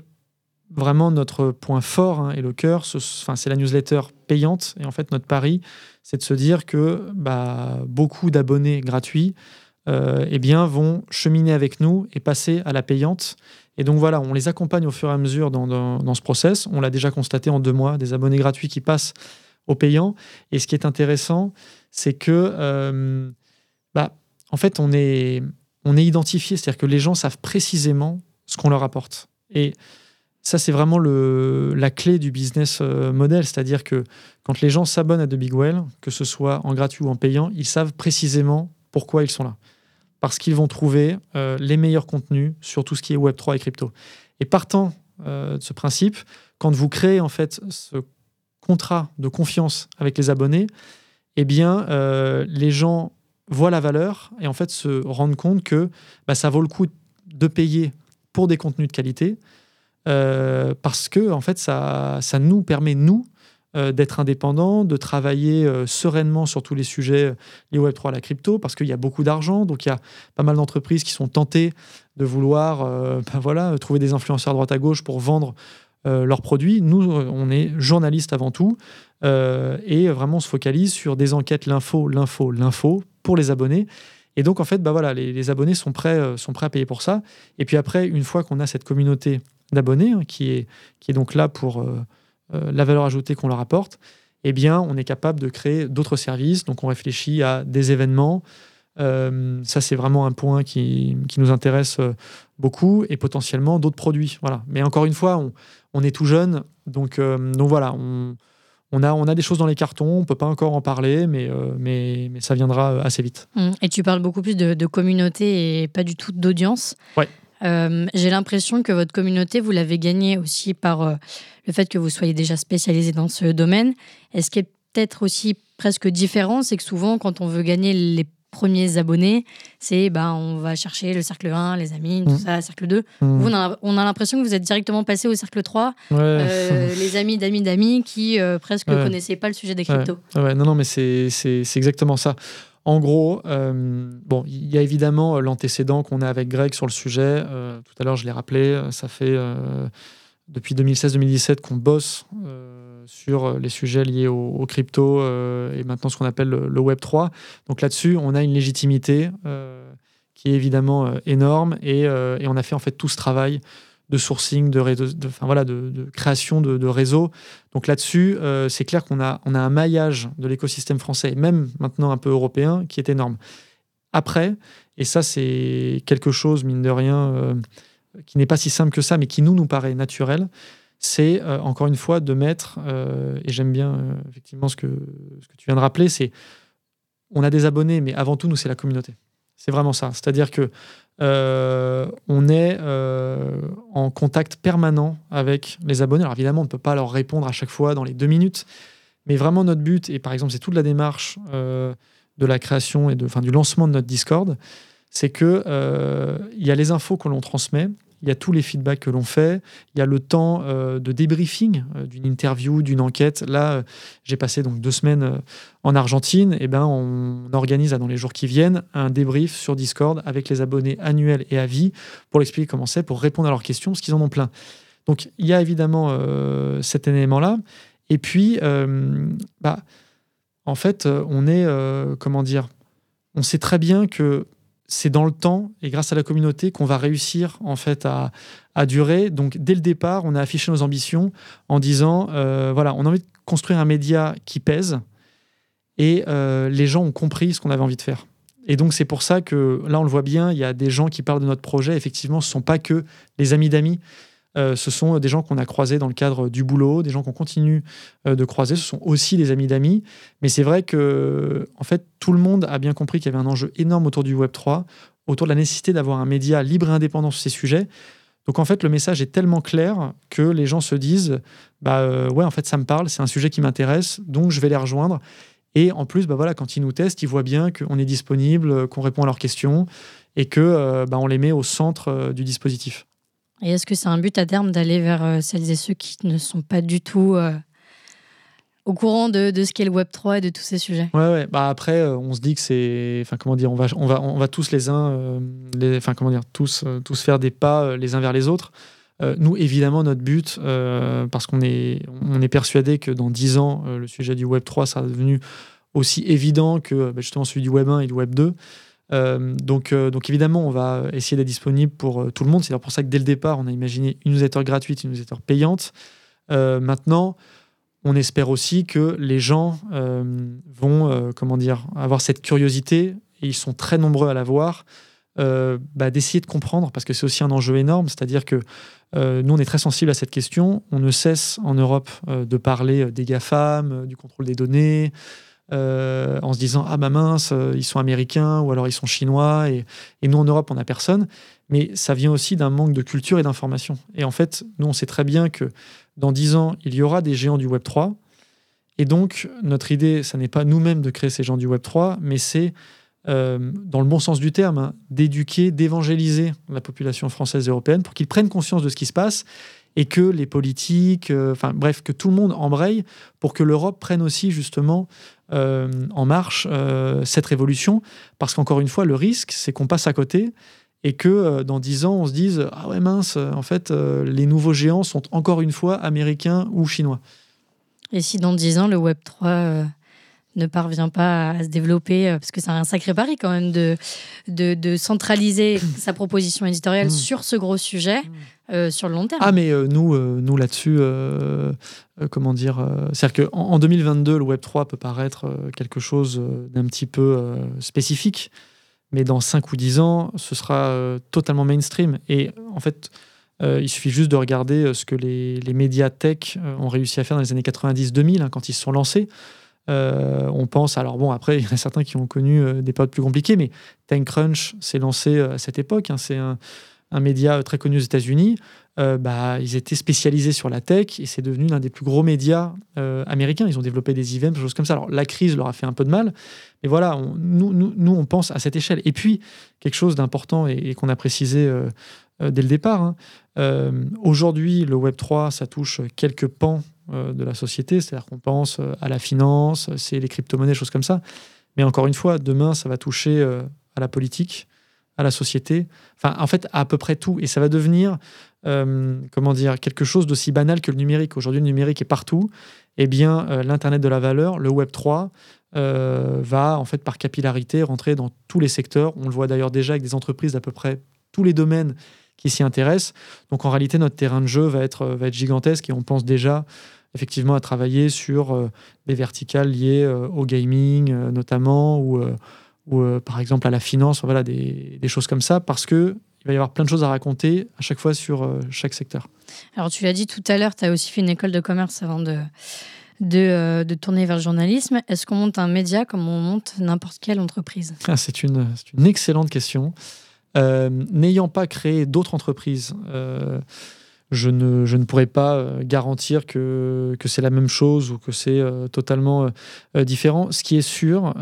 vraiment notre point fort hein, et le cœur, c'est la newsletter payante. Et en fait, notre pari, c'est de se dire que bah, beaucoup d'abonnés gratuits euh, eh bien, vont cheminer avec nous et passer à la payante. Et donc voilà, on les accompagne au fur et à mesure dans, ce process. On l'a déjà constaté en deux mois, des abonnés gratuits qui passent au payant. Et ce qui est intéressant, c'est que, euh, bah, en fait, on est, on est identifié, c'est-à-dire que les gens savent précisément ce qu'on leur apporte. Et ça, c'est vraiment la clé du business euh, model. C'est-à-dire que quand les gens s'abonnent à The Big Well, que ce soit en gratuit ou en payant, ils savent précisément pourquoi ils sont là. Parce qu'ils vont trouver euh, les meilleurs contenus sur tout ce qui est Web3 et crypto. Et partant euh, de ce principe, quand vous créez en fait ce contrat de confiance avec les abonnés, eh bien, les gens voient la valeur et en fait se rendent compte que bah, ça vaut le coup de payer pour des contenus de qualité, euh, parce que en fait, ça, ça nous permet, nous, d'être indépendant, de travailler sereinement sur tous les sujets liés au Web3 à la crypto, parce qu'il y a beaucoup d'argent, donc il y a pas mal d'entreprises qui sont tentées de vouloir ben voilà, trouver des influenceurs à droite à gauche pour vendre leurs produits. Nous, on est journalistes avant tout, et vraiment on se focalise sur des enquêtes, l'info, l'info, l'info, pour les abonnés. Et donc, en fait, bah voilà, les, abonnés sont prêts, sont prêts à payer pour ça. Et puis après, une fois qu'on a cette communauté d'abonnés, hein, qui, est, qui est donc là pour euh, euh, la valeur ajoutée qu'on leur apporte, eh bien, on est capable de créer d'autres services. Donc, on réfléchit à des événements. Euh, ça, c'est vraiment un point qui, qui, nous intéresse beaucoup et potentiellement d'autres produits. Voilà. Mais encore une fois, on, on est tout jeune. Donc, donc voilà, on, on, a, on a des choses dans les cartons. On ne peut pas encore en parler, mais, mais, mais ça viendra assez vite. Mmh. Et tu parles beaucoup plus de, de communauté et pas du tout d'audience. Ouais. Euh, j'ai l'impression que votre communauté, vous l'avez gagnée aussi par euh, le fait que vous soyez déjà spécialisé dans ce domaine. Est-ce qu'il est peut-être aussi presque différent C'est que souvent, quand on veut gagner les premiers abonnés, c'est ben, on va chercher le cercle 1, les amis, tout mmh. ça, cercle 2. Mmh. Vous, on a, l'impression que vous êtes directement passé au cercle 3, euh, les amis d'amis d'amis qui presque ne connaissaient pas le sujet des cryptos. Ouais. non, non, mais c'est exactement ça. En gros, euh, il y a évidemment euh, l'antécédent qu'on a avec Greg sur le sujet. Euh, tout à l'heure, je l'ai rappelé, ça fait depuis 2016-2017 qu'on bosse sur les sujets liés aux, crypto et maintenant ce qu'on appelle le, Web 3. Donc là-dessus, on a une légitimité qui est évidemment énorme et, et, on a fait en fait tout ce travail de sourcing, de, création de, réseaux. Donc là-dessus, euh, c'est clair qu'on a, un maillage de l'écosystème français, même maintenant un peu européen, qui est énorme. Après, et ça c'est quelque chose, mine de rien, euh, qui n'est pas si simple que ça, mais qui nous, nous paraît naturel, c'est euh, encore une fois de mettre, et j'aime bien effectivement ce que, ce que tu viens de rappeler, c'est on a des abonnés, mais avant tout, nous, c'est la communauté. C'est vraiment ça. C'est-à-dire que euh, on est euh, en contact permanent avec les abonnés. Alors évidemment, on ne peut pas leur répondre à chaque fois dans les deux minutes, mais vraiment notre but, et par exemple c'est toute la démarche euh, de la création et de, du lancement de notre Discord, c'est qu'il il y a les infos que l'on transmet, il y a tous les feedbacks que l'on fait, il y a le temps euh, de débriefing euh, d'une interview, d'une enquête. Là, euh, j'ai passé donc deux semaines en Argentine. Et ben, on organise dans les jours qui viennent un débrief sur Discord avec les abonnés annuels et à vie pour expliquer comment c'est, pour répondre à leurs questions, parce qu'ils en ont plein. Donc, il y a évidemment cet élément-là. Et puis, bah, en fait, on est, comment dire, on sait très bien que c'est dans le temps et grâce à la communauté qu'on va réussir en fait à, durer. Donc dès le départ, on a affiché nos ambitions en disant euh, voilà, on a envie de construire un média qui pèse et euh, les gens ont compris ce qu'on avait envie de faire. Et donc c'est pour ça que là on le voit bien, il y a des gens qui parlent de notre projet. Effectivement, ce ne sont pas que les amis d'amis. Euh, ce sont des gens qu'on a croisés dans le cadre du boulot, des gens qu'on continue euh, de croiser. Ce sont aussi des amis d'amis. Mais c'est vrai que, en fait, tout le monde a bien compris qu'il y avait un enjeu énorme autour du Web 3, autour de la nécessité d'avoir un média libre et indépendant sur ces sujets. Donc en fait, le message est tellement clair que les gens se disent, bah euh, ouais, en fait, ça me parle, c'est un sujet qui m'intéresse, donc je vais les rejoindre. Et en plus, bah voilà, quand ils nous testent, ils voient bien qu'on est disponible, qu'on répond à leurs questions et que bah, on les met au centre du dispositif. Et est-ce que c'est un but à terme d'aller vers euh, celles et ceux qui ne sont pas du tout euh, au courant de, ce qu'est le Web 3 et de tous ces sujets? Ouais, ouais. Bah après, euh, on se dit que c'est, enfin comment dire, on va, on va, on va tous les uns, enfin comment dire, tous, tous faire des pas les uns vers les autres. nous, évidemment, notre but, parce qu'on est, on est persuadé que dans 10 ans, le sujet du Web 3 sera devenu aussi évident que bah, justement celui du Web 1 et du Web 2. Euh, donc, euh, donc évidemment, on va essayer d'être disponible pour euh, tout le monde. C'est pour ça que dès le départ, on a imaginé une newsletter gratuite, une newsletter payante. maintenant, on espère aussi que les gens vont, comment dire, avoir cette curiosité, et ils sont très nombreux à l'avoir, bah, d'essayer de comprendre, parce que c'est aussi un enjeu énorme. C'est-à-dire que nous, on est très sensible à cette question. On ne cesse en Europe de parler des GAFAM, du contrôle des données, euh, en se disant ah bah mince euh, ils sont américains ou alors ils sont chinois et, nous en Europe on n'a personne. Mais ça vient aussi d'un manque de culture et d'information. Et en fait nous on sait très bien que dans dix ans il y aura des géants du Web 3 et donc notre idée ça n'est pas nous-mêmes de créer ces géants du Web 3 mais c'est euh, dans le bon sens du terme hein, d'éduquer d'évangéliser la population française et européenne pour qu'ils prennent conscience de ce qui se passe et que les politiques, enfin bref, que tout le monde embraye pour que l'Europe prenne aussi justement en marche cette révolution, parce qu'encore une fois, le risque, c'est qu'on passe à côté et que dans dix ans, on se dise ah ouais mince, en fait, les nouveaux géants sont encore une fois américains ou chinois. Et si dans dix ans, le Web 3 ne parvient pas à se développer, euh, parce que c'est un sacré pari quand même de, de, centraliser sa proposition éditoriale mm. sur ce gros sujet mm. euh, sur le long terme. Ah, mais euh, nous, nous là-dessus, comment dire, c'est-à-dire qu'en en 2022, le Web3 peut paraître quelque chose d'un petit peu spécifique, mais dans 5 ou 10 ans, ce sera totalement mainstream. Et en fait, il suffit juste de regarder ce que les, les médias tech ont réussi à faire dans les années 90-2000, hein, quand ils se sont lancés. Euh, on pense, alors bon, après, il y en a certains qui ont connu euh, des périodes plus compliquées, mais TechCrunch s'est lancé euh, à cette époque. Hein. c'est un, média très connu aux États-Unis. bah, ils étaient spécialisés sur la tech et c'est devenu l'un des plus gros médias américains. Ils ont développé des events, des choses comme ça. Alors, la crise leur a fait un peu de mal, mais voilà, nous, nous, on pense à cette échelle. Et puis, quelque chose d'important et, qu'on a précisé dès le départ, hein, aujourd'hui, le Web3, ça touche quelques pans de la société, c'est-à-dire qu'on pense euh, à la finance, c'est les crypto-monnaies, choses comme ça. Mais encore une fois, demain, ça va toucher euh, à la politique, à la société, enfin, en fait, à, peu près tout. Et ça va devenir, comment dire, quelque chose d'aussi banal que le numérique. Aujourd'hui, le numérique est partout. Eh bien, l'Internet de la valeur, le Web 3, va, en fait, par capillarité, rentrer dans tous les secteurs. On le voit d'ailleurs déjà avec des entreprises d'à peu près tous les domaines qui s'y intéressent. Donc, en réalité, notre terrain de jeu va être, va être gigantesque et on pense déjà effectivement à travailler sur euh, des verticales liées euh, au gaming euh, notamment ou, ou par exemple à la finance, voilà, des, des choses comme ça, parce que il va y avoir plein de choses à raconter à chaque fois sur chaque secteur. Alors tu l'as dit tout à l'heure, tu as aussi fait une école de commerce avant de, de, de tourner vers le journalisme. Est-ce qu'on monte un média comme on monte n'importe quelle entreprise? Ah, C'est une, une, excellente question. N'ayant pas créé d'autres entreprises, je ne, je ne pourrais pas euh, garantir que, que c'est la même chose ou que c'est euh, totalement euh, différent. Ce qui est sûr,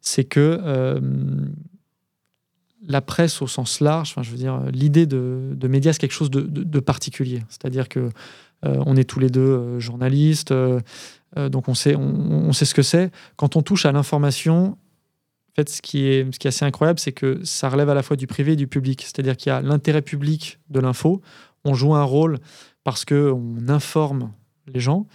c'est que la presse au sens large, je veux dire, l'idée de, de médias, c'est quelque chose de, de, particulier. C'est-à-dire que on est tous les deux journalistes, donc on sait, on, sait ce que c'est. Quand on touche à l'information, en fait, ce qui est, ce qui est assez incroyable, c'est que ça relève à la fois du privé et du public. C'est-à-dire qu'il y a l'intérêt public de l'info on joue un rôle parce qu'on informe les gens.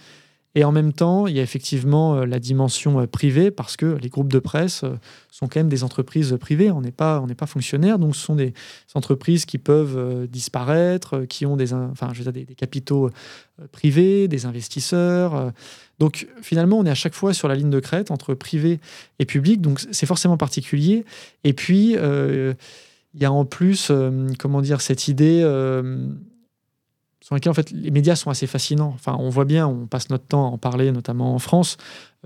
Et en même temps, il y a effectivement euh, la dimension euh, privée parce que les groupes de presse euh, sont quand même des entreprises privées. On n'est pas, on n'est pas fonctionnaire, donc ce sont des entreprises qui peuvent disparaître, qui ont des, enfin, je des, capitaux privés, des investisseurs. Donc finalement, on est à chaque fois sur la ligne de crête entre privé et public, donc c'est forcément particulier. Et puis, il y a en plus, comment dire, cette idée en fait les médias sont assez fascinants. Enfin, on voit bien, on passe notre temps à en parler, notamment en France.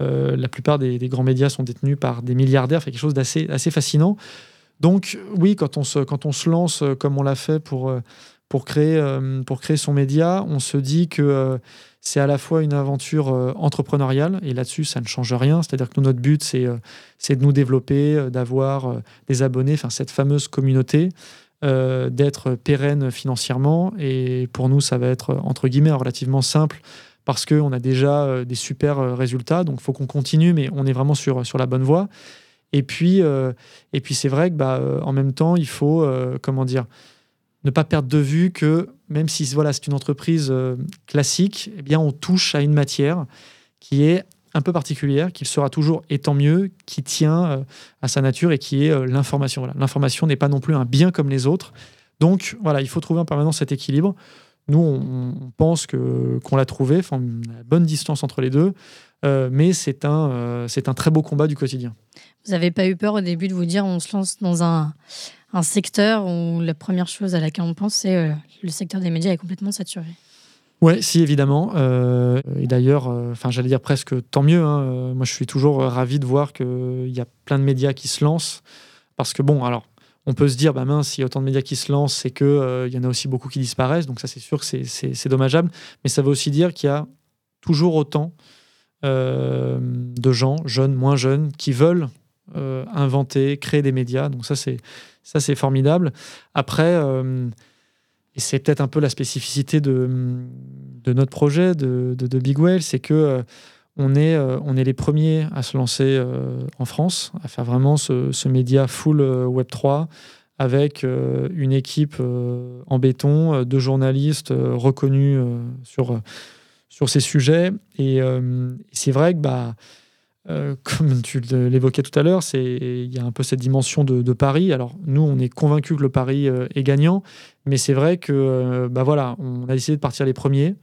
Euh, la plupart des, grands médias sont détenus par des milliardaires, c'est quelque chose d'assez assez fascinant. Donc oui, quand on se, quand on se lance euh, comme on l'a fait pour, euh, pour, créer, pour créer son média, on se dit que c'est à la fois une aventure entrepreneuriale, et là-dessus, ça ne change rien. C'est-à-dire que notre but, c'est de nous développer, d'avoir des abonnés, enfin cette fameuse communauté. Euh, d'être pérenne financièrement. Et pour nous, ça va être, entre guillemets, relativement simple parce qu'on a déjà euh, des super euh, résultats. Donc, il faut qu'on continue, mais on est vraiment sur, sur la bonne voie. Et puis, puis c'est vrai que bah, en même temps, il faut, comment dire, ne pas perdre de vue que même si voilà, c'est une entreprise classique, eh bien, on touche à une matière qui est un peu particulière, qu'il sera toujours, et tant mieux, qui tient euh, à sa nature et qui est euh, l'information. L'information n'est pas non plus un bien comme les autres. Donc voilà, il faut trouver en permanence cet équilibre. Nous, on, pense qu'on l'a trouvé, enfin, la bonne distance entre les deux, euh, mais c'est un, un très beau combat du quotidien. Vous n'avez pas eu peur au début de vous dire on se lance dans un, un secteur où la première chose à laquelle on pense, c'est le secteur des médias est complètement saturé? Oui, si, évidemment. Euh, et d'ailleurs, euh, enfin, j'allais dire presque tant mieux. Hein. Euh, moi, je suis toujours ravi de voir qu'il y a plein de médias qui se lancent. Parce que, bon, alors, on peut se dire, bah mince, s'il y a autant de médias qui se lancent, c'est qu'il il y en a aussi beaucoup qui disparaissent. Donc, ça, c'est sûr que c'est dommageable. Mais ça veut aussi dire qu'il y a toujours autant de gens, jeunes, moins jeunes, qui veulent inventer, créer des médias. Donc, ça, c'est formidable. Après c'est peut-être un peu la spécificité de, de notre projet, de, de, Big c'est que on est, on est les premiers à se lancer en France, à faire vraiment ce, ce média full Web3 avec une équipe en béton de journalistes reconnus sur, sur ces sujets. Et c'est vrai que bah, euh, comme tu l'évoquais tout à l'heure, il y a un peu cette dimension de, pari. Alors nous, on est convaincus que le pari euh, est gagnant, mais c'est vrai que euh, bah voilà, on a décidé de partir les premiers.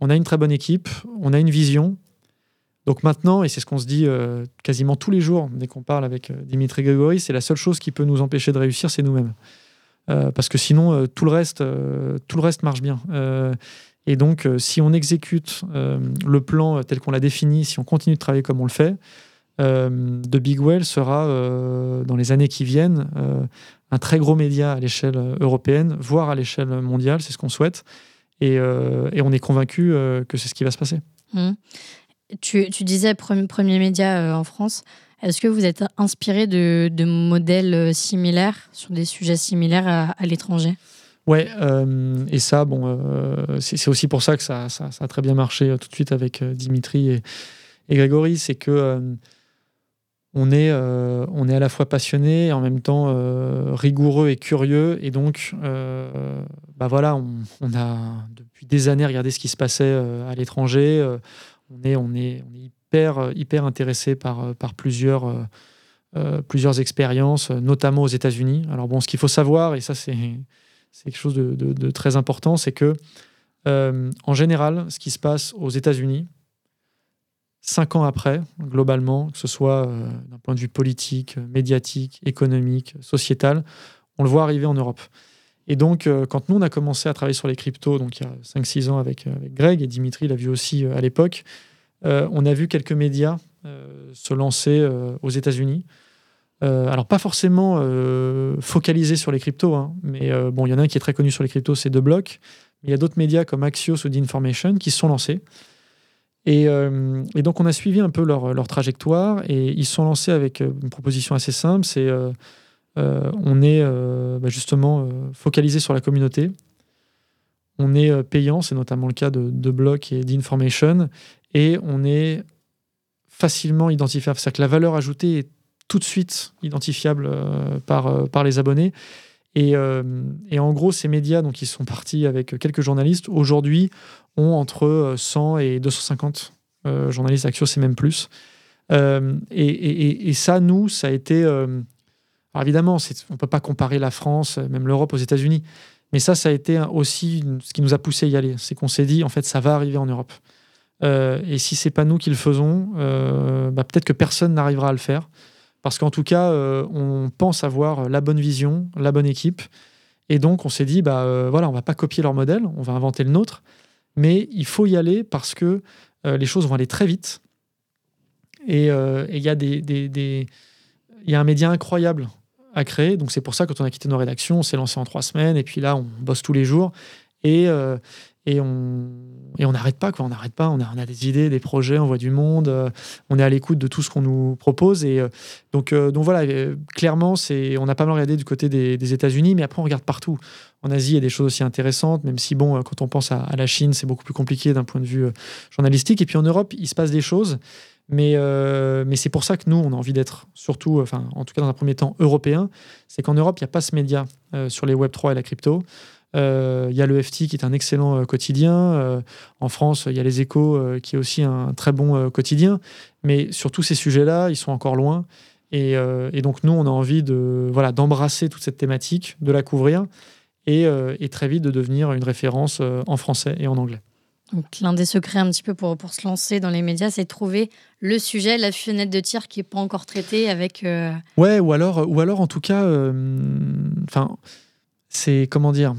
On a une très bonne équipe, on a une vision. Donc maintenant, et c'est ce qu'on se dit quasiment tous les jours dès qu'on parle avec Dimitri Grégory, c'est la seule chose qui peut nous empêcher de réussir, c'est nous-mêmes. parce que sinon, tout, le reste, tout le reste marche bien. Et donc, euh, si on exécute euh, le plan tel qu'on l'a défini, si on continue de travailler comme on le fait, euh, The Big Well sera, dans les années qui viennent, un très gros média à l'échelle européenne, voire à l'échelle mondiale, c'est ce qu'on souhaite. Et, on est convaincu que c'est ce qui va se passer. Mmh. Tu, disais premier, premier média en France. Est-ce que vous êtes inspiré de, modèles similaires sur des sujets similaires à l'étranger? Ouais, euh, et ça, bon, euh, c'est aussi pour ça que ça, ça, a très bien marché euh, tout de suite avec Dimitri et, Grégory, c'est que on est, on est à la fois passionné et en même temps rigoureux et curieux, et donc, bah voilà, on, on, a depuis des années regardé ce qui se passait à l'étranger. on est, on est, on est hyper, hyper intéressé par, par plusieurs. plusieurs expériences, notamment aux États-Unis. Alors bon, ce qu'il faut savoir, et ça c'est c'est quelque chose de, très important, c'est que euh, en général, ce qui se passe aux États-Unis, cinq ans après, globalement, que ce soit euh, d'un point de vue politique, médiatique, économique, sociétal, on le voit arriver en Europe. Et donc, euh, quand nous, on a commencé à travailler sur les cryptos, donc il y a 5-6 ans avec, avec, Greg, et Dimitri l'a vu aussi à l'époque, on a vu quelques médias se lancer aux États-Unis. Euh, alors, pas forcément euh, focalisé sur les cryptos, hein, mais euh, bon, il y en a un qui est très connu sur les cryptos, c'est De Block. Il y a d'autres médias comme Axios ou The qui se sont lancés. Et, donc, on a suivi un peu leur, trajectoire et ils se sont lancés avec une proposition assez simple c'est on est bah, justement focalisé sur la communauté. On est payant, c'est notamment le cas de, de Block et d'Information, et on est facilement identifiable. C'est-à-dire que la valeur ajoutée est tout de suite identifiable euh, par, euh, par les abonnés. Et, euh, et, en gros, ces médias, donc ils sont partis avec quelques journalistes, aujourd'hui ont entre 100 et 250 journalistes Axios, c'est même plus. Et, et, ça, nous, ça a été. alors évidemment, on ne peut pas comparer la France, même l'Europe aux États-Unis. Mais ça, ça a été aussi ce qui nous a poussé à y aller. C'est qu'on s'est dit, en fait, ça va arriver en Europe. et si c'est pas nous qui le faisons, bah, peut-être que personne n'arrivera à le faire. Parce qu'en tout cas, euh, on pense avoir la bonne vision, la bonne équipe. Et donc, on s'est dit, bah, euh, voilà, on va pas copier leur modèle, on va inventer le nôtre. Mais il faut y aller parce que euh, les choses vont aller très vite. Et il y, a des, y a un média incroyable à créer. Donc, c'est pour ça que quand on a quitté nos rédactions, on s'est lancé en trois semaines. Et puis là, on bosse tous les jours. Et, et on et on n'arrête pas quoi. On n'arrête pas. On a, des idées des projets on voit du monde euh, on est à l'écoute de tout ce qu'on nous propose. Et euh, donc euh, donc voilà clairement c'est on a pas mal regardé du côté des, États-Unis mais après on regarde partout. En Asie il y a des choses aussi intéressantes même si bon quand on pense à, la Chine c'est beaucoup plus compliqué d'un point de vue journalistique. Et puis en Europe il se passe des choses mais, mais c'est pour ça que nous, on a envie d'être surtout, enfin, en tout cas dans un premier temps, européen. C'est qu'en Europe, il n'y a pas ce média sur les Web3 et la crypto. Euh, il y a le FT qui est un excellent euh, quotidien. Euh, en France, il y a les Échos qui est aussi un très bon quotidien. Mais sur tous ces sujets-là, ils sont encore loin. Et, donc nous, on a envie de voilà d'embrasser toute cette thématique, de la couvrir et, très vite de devenir une référence en français et en anglais. Donc l'un des secrets un petit peu pour, pour se lancer dans les médias, c'est de trouver le sujet, la fenêtre de tir qui n'est pas encore traitée avec... Ouais, ou alors, ou alors en tout cas, enfin, c'est comment dire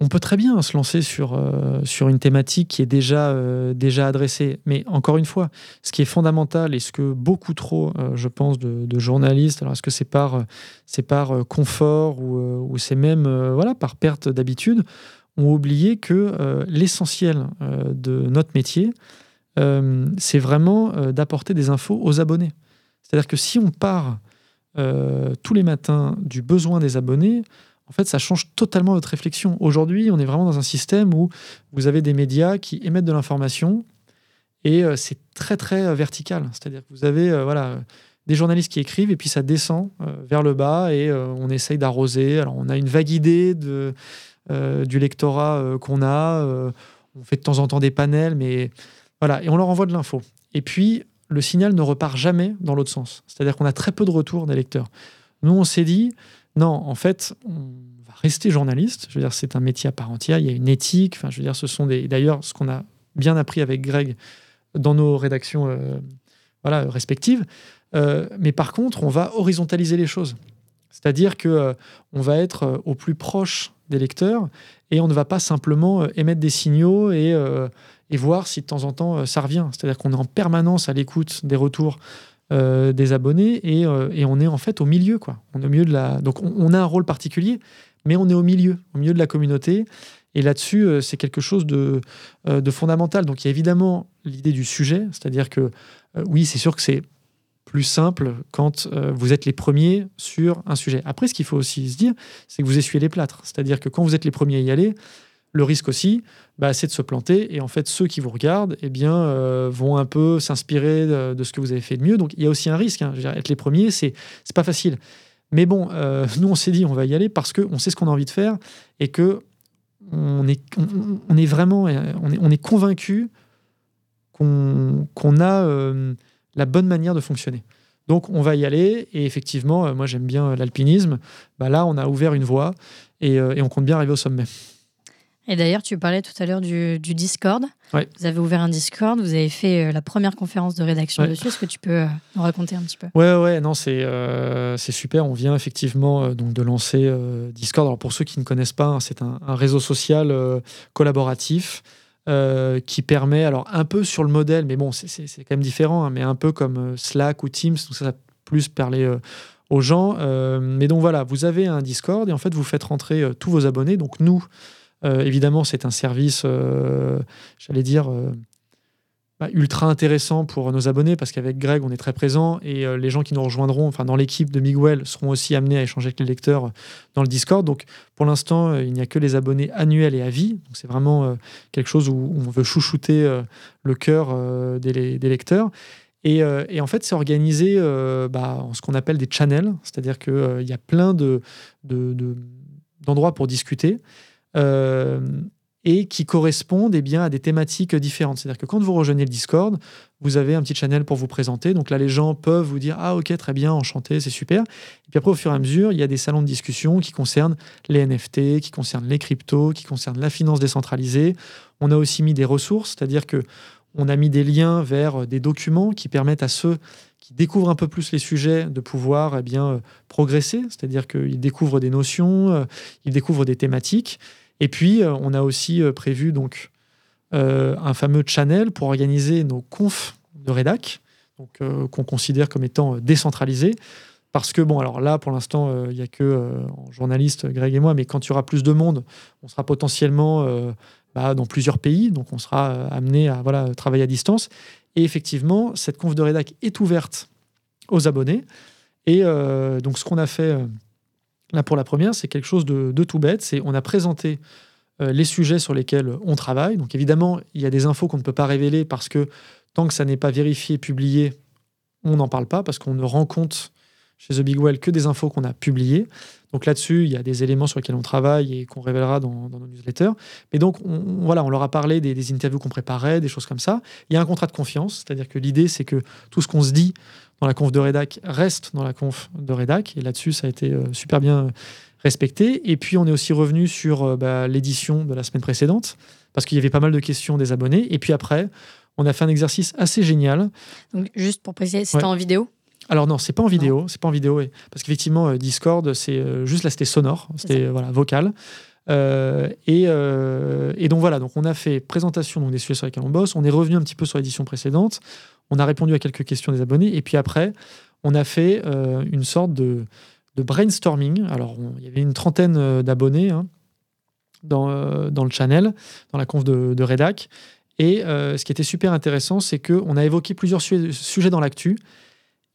on peut très bien se lancer sur, euh, une thématique qui est déjà, euh, déjà adressée. Mais encore une fois, ce qui est fondamental et ce que beaucoup trop, euh, je pense, de, journalistes, alors est-ce que c'est par, confort ou, ou c'est même voilà, par perte d'habitude, ont oublié que l'essentiel de notre métier, c'est vraiment d'apporter des infos aux abonnés. C'est-à-dire que si on part tous les matins du besoin des abonnés, en fait, ça change totalement votre réflexion. Aujourd'hui, on est vraiment dans un système où vous avez des médias qui émettent de l'information et euh, c'est très, très euh, vertical. C'est-à-dire que vous avez euh, voilà, des journalistes qui écrivent et puis ça descend vers le bas et on essaye d'arroser. Alors, on a une vague idée de, du lectorat qu'on a. on fait de temps en temps des panels, mais voilà, et on leur envoie de l'info. Et puis, le signal ne repart jamais dans l'autre sens. C'est-à-dire qu'on a très peu de retours des lecteurs. Nous, on s'est dit, non, en fait, on va rester journaliste. Je veux dire, c'est un métier à part entière. Il y a une éthique. Enfin, ce sont des. D'ailleurs, ce qu'on a bien appris avec Greg dans nos rédactions euh, respectives. Euh, mais par contre, on va horizontaliser les choses. C'est-à-dire que euh, on va être au plus proche des lecteurs et on ne va pas simplement émettre des signaux et, et voir si de temps en temps ça revient. C'est-à-dire qu'on est en permanence à l'écoute des retours euh, des abonnés euh, et, on est en fait au milieu quoi. On est au milieu de la donc on, a un rôle particulier, mais on est au milieu, au milieu de la communauté. Et là-dessus, euh, c'est quelque chose de, de, fondamental. Donc il y a évidemment l'idée du sujet, c'est-à-dire que oui, c'est sûr que c'est plus simple quand vous êtes les premiers sur un sujet. Après, ce qu'il faut aussi se dire, c'est que vous essuyez les plâtres. C'est-à-dire que quand vous êtes les premiers à y aller, le risque aussi, bah, c'est de se planter. Et en fait, ceux qui vous regardent eh bien, euh, vont un peu s'inspirer de, ce que vous avez fait de mieux. Donc, il y a aussi un risque. Hein. être les premiers, c'est n'est pas facile. Mais bon, euh, nous, on s'est dit, on va y aller parce qu'on sait ce qu'on a envie de faire et que on est, vraiment, euh, on est, on convaincu qu'on a la bonne manière de fonctionner. Donc, on va y aller. Et effectivement, moi, j'aime bien l'alpinisme. Bah, là, on a ouvert une voie et on compte bien arriver au sommet. Et d'ailleurs, tu parlais tout à l'heure du, Discord. Vous avez ouvert un Discord, vous avez fait euh, la première conférence de rédaction dessus. Est-ce que tu peux euh, nous raconter un petit peu? Ouais, ouais, non, c'est euh, c'est super. On vient effectivement donc de lancer Discord. Alors pour ceux qui ne connaissent pas, hein, c'est un, réseau social collaboratif qui permet, alors un peu sur le modèle, mais bon, c'est quand même différent, hein, mais un peu comme Slack ou Teams, donc ça, ça plus parler aux gens. mais donc voilà, vous avez un Discord et en fait vous faites rentrer tous vos abonnés. Donc nous, évidemment, c'est un service, euh, j'allais dire, euh, bah, ultra intéressant pour nos abonnés parce qu'avec Greg, on est très présent et les gens qui nous rejoindront, enfin dans l'équipe de Miguel, seront aussi amenés à échanger avec les lecteurs dans le Discord. Donc pour l'instant, il n'y a que les abonnés annuels et à vie. Donc c'est vraiment quelque chose où, on veut chouchouter le cœur des, lecteurs. Et, en fait, c'est organisé bah, en ce qu'on appelle des channels, c'est-à-dire qu'il y a plein de, d'endroits pour discuter. Euh, et qui correspondent eh bien, à des thématiques différentes. C'est-à-dire que quand vous rejoignez le Discord, vous avez un petit channel pour vous présenter. Donc là, les gens peuvent vous dire Ah, ok, très bien, enchanté, c'est super. Et puis après, au fur et à mesure, il y a des salons de discussion qui concernent les NFT, qui concernent les cryptos, qui concernent la finance décentralisée. On a aussi mis des ressources, c'est-à-dire que on a mis des liens vers des documents qui permettent à ceux qui découvrent un peu plus les sujets de pouvoir eh bien, progresser, c'est-à-dire qu'ils découvrent des notions, euh, ils découvrent des thématiques. Et puis, euh, on a aussi euh, prévu donc euh, un fameux channel pour organiser nos confs de rédac, donc qu'on considère comme étant décentralisés. Parce que, bon, alors là, pour l'instant, il n'y a que journalistes, Greg et moi, mais quand il y aura plus de monde, on sera potentiellement bah, dans plusieurs pays, donc on sera amené à voilà, travailler à distance. Et effectivement, cette conf de rédac est ouverte aux abonnés. Et donc, ce qu'on a fait Là, pour la première, c'est quelque chose de, tout bête. C'est on a présenté euh, les sujets sur lesquels on travaille. Donc évidemment, il y a des infos qu'on ne peut pas révéler parce que tant que ça n'est pas vérifié, publié, on n'en parle pas parce qu'on ne rend compte chez The Big Well que des infos qu'on a publiées. Donc là-dessus, il y a des éléments sur lesquels on travaille et qu'on révélera dans, nos newsletters. Mais donc, on, voilà, on leur a parlé des, des interviews qu'on préparait, des choses comme ça. Il y a un contrat de confiance, c'est-à-dire que l'idée, c'est que tout ce qu'on se dit dans la conf de rédac reste dans la conf de rédac. Et là-dessus, ça a été euh, super bien respecté. Et puis, on est aussi revenu sur euh, bah, l'édition de la semaine précédente, parce qu'il y avait pas mal de questions des abonnés. Et puis après, on a fait un exercice assez génial. Donc, juste pour préciser, c'était en vidéo alors non, c'est pas en vidéo, c'est pas en vidéo, parce qu'effectivement euh, Discord, c'est juste là, c'était sonore, c'était voilà vocal. et, et, donc voilà, donc on a fait présentation donc, des sujets sur lesquels on bosse, on est revenu un petit peu sur l'édition précédente, on a répondu à quelques questions des abonnés. Et puis après, on a fait euh, une sorte de, brainstorming. Alors, il y avait une trentaine euh, d'abonnés hein, euh, dans, le channel, dans la conf de, de Redac. Et ce qui était super intéressant, c'est qu'on a évoqué plusieurs sujets dans l'actu.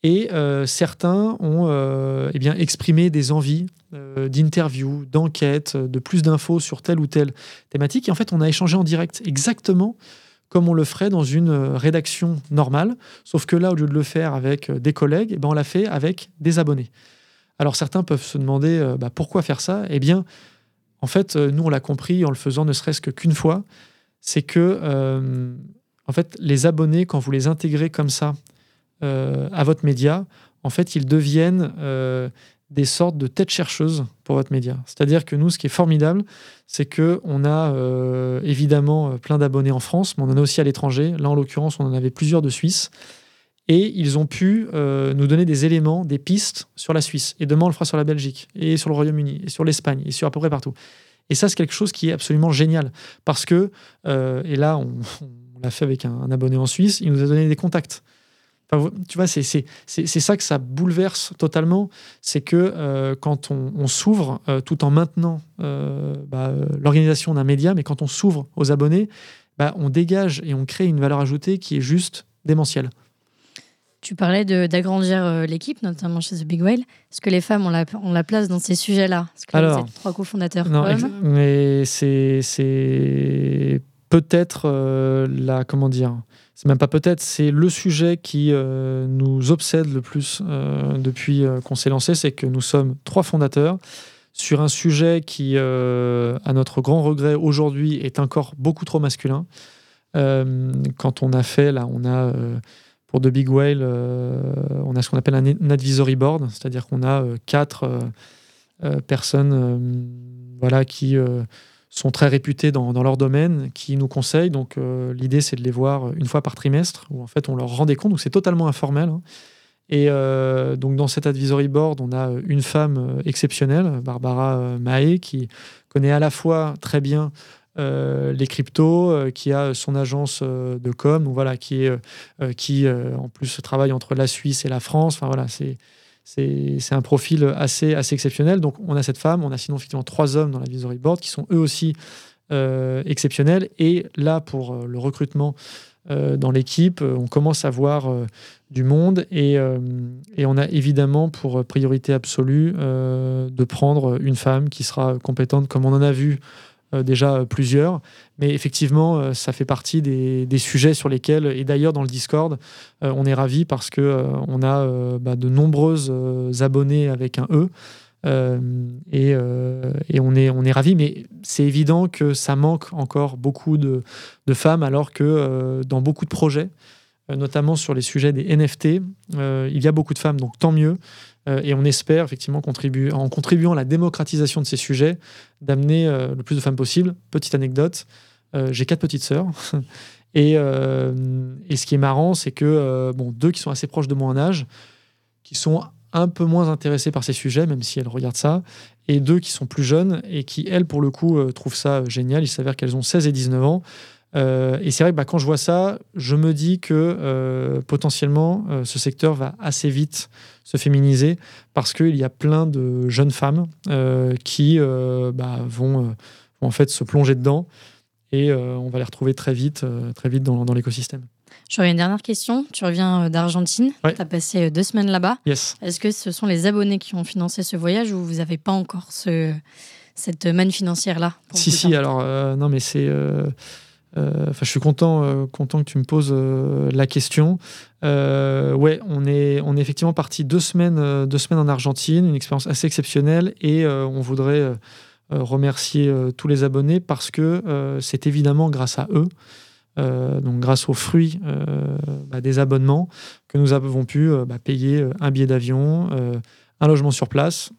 Et certains ont eh bien, exprimé des envies d'interviews, d'enquêtes, de plus d'infos sur telle ou telle thématique. Et en fait, on a échangé en direct exactement comme on le ferait dans une rédaction normale. Sauf que là, au lieu de le faire avec des collègues, eh ben, on l'a fait avec des abonnés. Alors certains peuvent se demander bah, pourquoi faire ça? Eh bien, en fait, nous, on l'a compris en le faisant ne serait-ce qu'une fois, c'est que euh, en fait, les abonnés, quand vous les intégrez comme ça euh, à votre média, en fait, ils deviennent euh, des sortes de têtes chercheuses pour votre média. C'est-à-dire que nous, ce qui est formidable, c'est que on a évidemment plein d'abonnés en France, mais on en a aussi à l'étranger. Là, en l'occurrence, on en avait plusieurs de Suisse. Et ils ont pu nous donner des éléments, des pistes sur la Suisse. Et demain, on le fera sur la Belgique, et sur le Royaume-Uni, et sur l'Espagne, et sur à peu près partout. Et ça, c'est quelque chose qui est absolument génial. Parce que, euh, et là, on, l'a fait avec un, abonné en Suisse, il nous a donné des contacts. Tu vois, c'est ça que ça bouleverse totalement. C'est que euh, quand on, s'ouvre, euh, tout en maintenant bah, l'organisation d'un média, mais quand on s'ouvre aux abonnés, bah, on dégage et on crée une valeur ajoutée qui est juste démentielle. Tu parlais d'agrandir euh, l'équipe, notamment chez The Big Whale. Est-ce que les femmes ont la, la place dans ces sujets-là? Parce que Alors, vous êtes trois cofondateurs. Non, mais c'est peut-être euh, la. Comment dire C'est même pas peut-être, c'est le sujet qui euh, nous obsède le plus depuis qu'on s'est lancé c'est que nous sommes trois fondateurs sur un sujet qui, à notre grand regret aujourd'hui, est encore beaucoup trop masculin. quand on a fait, là, on a pour The Big Whale, euh, on a ce qu'on appelle un, advisory board, c'est-à-dire qu'on a euh, quatre euh, personnes voilà, qui sont très réputées dans, leur domaine, qui nous conseillent. Donc l'idée, c'est de les voir une fois par trimestre, où en fait on leur rend des comptes, donc c'est totalement informel. Hein. Et donc dans cet advisory board, on a une femme exceptionnelle, Barbara Mahé, qui connaît à la fois très bien euh, les cryptos, euh, qui a son agence euh, de com, voilà, qui, qui en plus travaille entre la Suisse et la France. Enfin voilà, c'est c'est un profil assez, assez exceptionnel. Donc on a cette femme, on a sinon effectivement trois hommes dans la visory board qui sont eux aussi exceptionnels. Et là, pour le recrutement dans l'équipe, on commence à voir du monde et, et, on a évidemment pour priorité absolue de prendre une femme qui sera compétente comme on en a vu euh, déjà euh, plusieurs. Mais effectivement, euh, ça fait partie des, sujets sur lesquels, et d'ailleurs dans le Discord, on est ravis parce que on a bah, de nombreuses abonnés avec un E. et, on est, ravis, mais c'est évident que ça manque encore beaucoup de femmes, alors que dans beaucoup de projets, notamment sur les sujets des NFT, il y a beaucoup de femmes, donc tant mieux. Euh, et on espère effectivement contribuer, en contribuant à la démocratisation de ces sujets, d'amener euh, le plus de femmes possible. Petite anecdote, euh, j'ai quatre petites sœurs. et, et, ce qui est marrant, c'est que bon, deux qui sont assez proches de moi en âge, qui sont un peu moins intéressées par ces sujets, même si elles regardent ça, et deux qui sont plus jeunes et qui, elles, pour le coup, trouvent ça génial. Il s'avère qu'elles ont 16 et 19 ans. Et c'est vrai que bah, quand je vois ça, je me dis que potentiellement, ce secteur va assez vite se féminiser parce qu'il y a plein de jeunes femmes euh, qui euh, bah, euh, vont, en fait se plonger dedans et on va les retrouver très vite, très vite dans, dans l'écosystème. J'aurais une dernière question. Tu reviens d'Argentine. Tu as passé deux semaines là-bas. Yes. Est-ce que ce sont les abonnés qui ont financé ce voyage ou vous n'avez pas encore ce, cette manne financière-là Si, si. Alors, non, mais c'est. Euh, enfin, je suis content, euh, content que tu me poses euh, la question. ouais, on est, on est effectivement parti deux semaines, deux semaines en Argentine, une expérience assez exceptionnelle, et on voudrait remercier tous les abonnés parce que c'est évidemment grâce à eux. donc grâce aux fruits bah, des abonnements que nous avons pu bah, payer un billet d'avion, un logement sur place.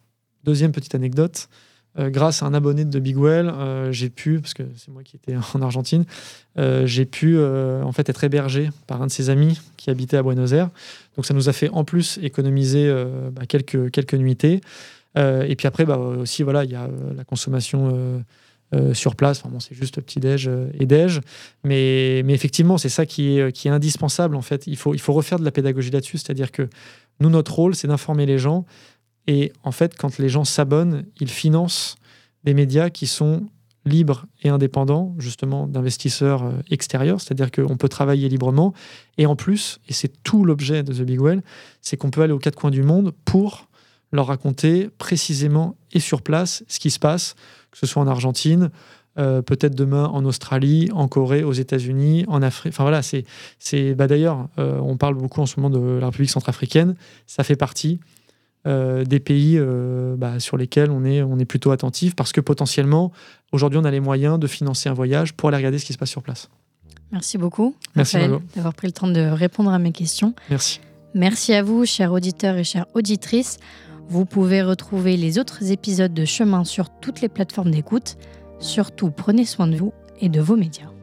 Deuxième petite anecdote, euh, grâce à un abonné de Big Well, euh, j'ai pu, parce que c'est moi qui étais en Argentine, euh, j'ai pu en fait être hébergé par un de ses amis qui habitait à Buenos Aires. Donc ça nous a fait en plus économiser bah, quelques, quelques nuitées. et puis après, bah, aussi, voilà, il y a la consommation sur place. Bon, c'est juste petit-déj et déj. Mais, mais effectivement, c'est ça qui est, qui est indispensable. En fait, il faut, il faut refaire de la pédagogie là-dessus. C'est-à-dire que nous, notre rôle, c'est d'informer les gens et en fait, quand les gens s'abonnent, ils financent des médias qui sont libre et indépendant, justement, d'investisseurs euh, extérieurs, c'est-à-dire qu'on peut travailler librement. Et en plus, et c'est tout l'objet de The Big Well, c'est qu'on peut aller aux quatre coins du monde pour leur raconter précisément et sur place ce qui se passe, que ce soit en Argentine, euh, peut-être demain en Australie, en Corée, aux États-Unis, en Afrique. Enfin voilà, c'est bah d'ailleurs, euh, on parle beaucoup en ce moment de la République centrafricaine. Ça fait partie euh, des pays bah, sur lesquels on est, on est plutôt attentif parce que potentiellement, aujourd'hui, on a les moyens de financer un voyage pour aller regarder ce qui se passe sur place. Merci beaucoup, Merci Raphaël, d'avoir pris le temps de répondre à mes questions. Merci. Merci à vous, chers auditeurs et chères auditrices. Vous pouvez retrouver les autres épisodes de Chemin sur toutes les plateformes d'écoute. Surtout, prenez soin de vous et de vos médias.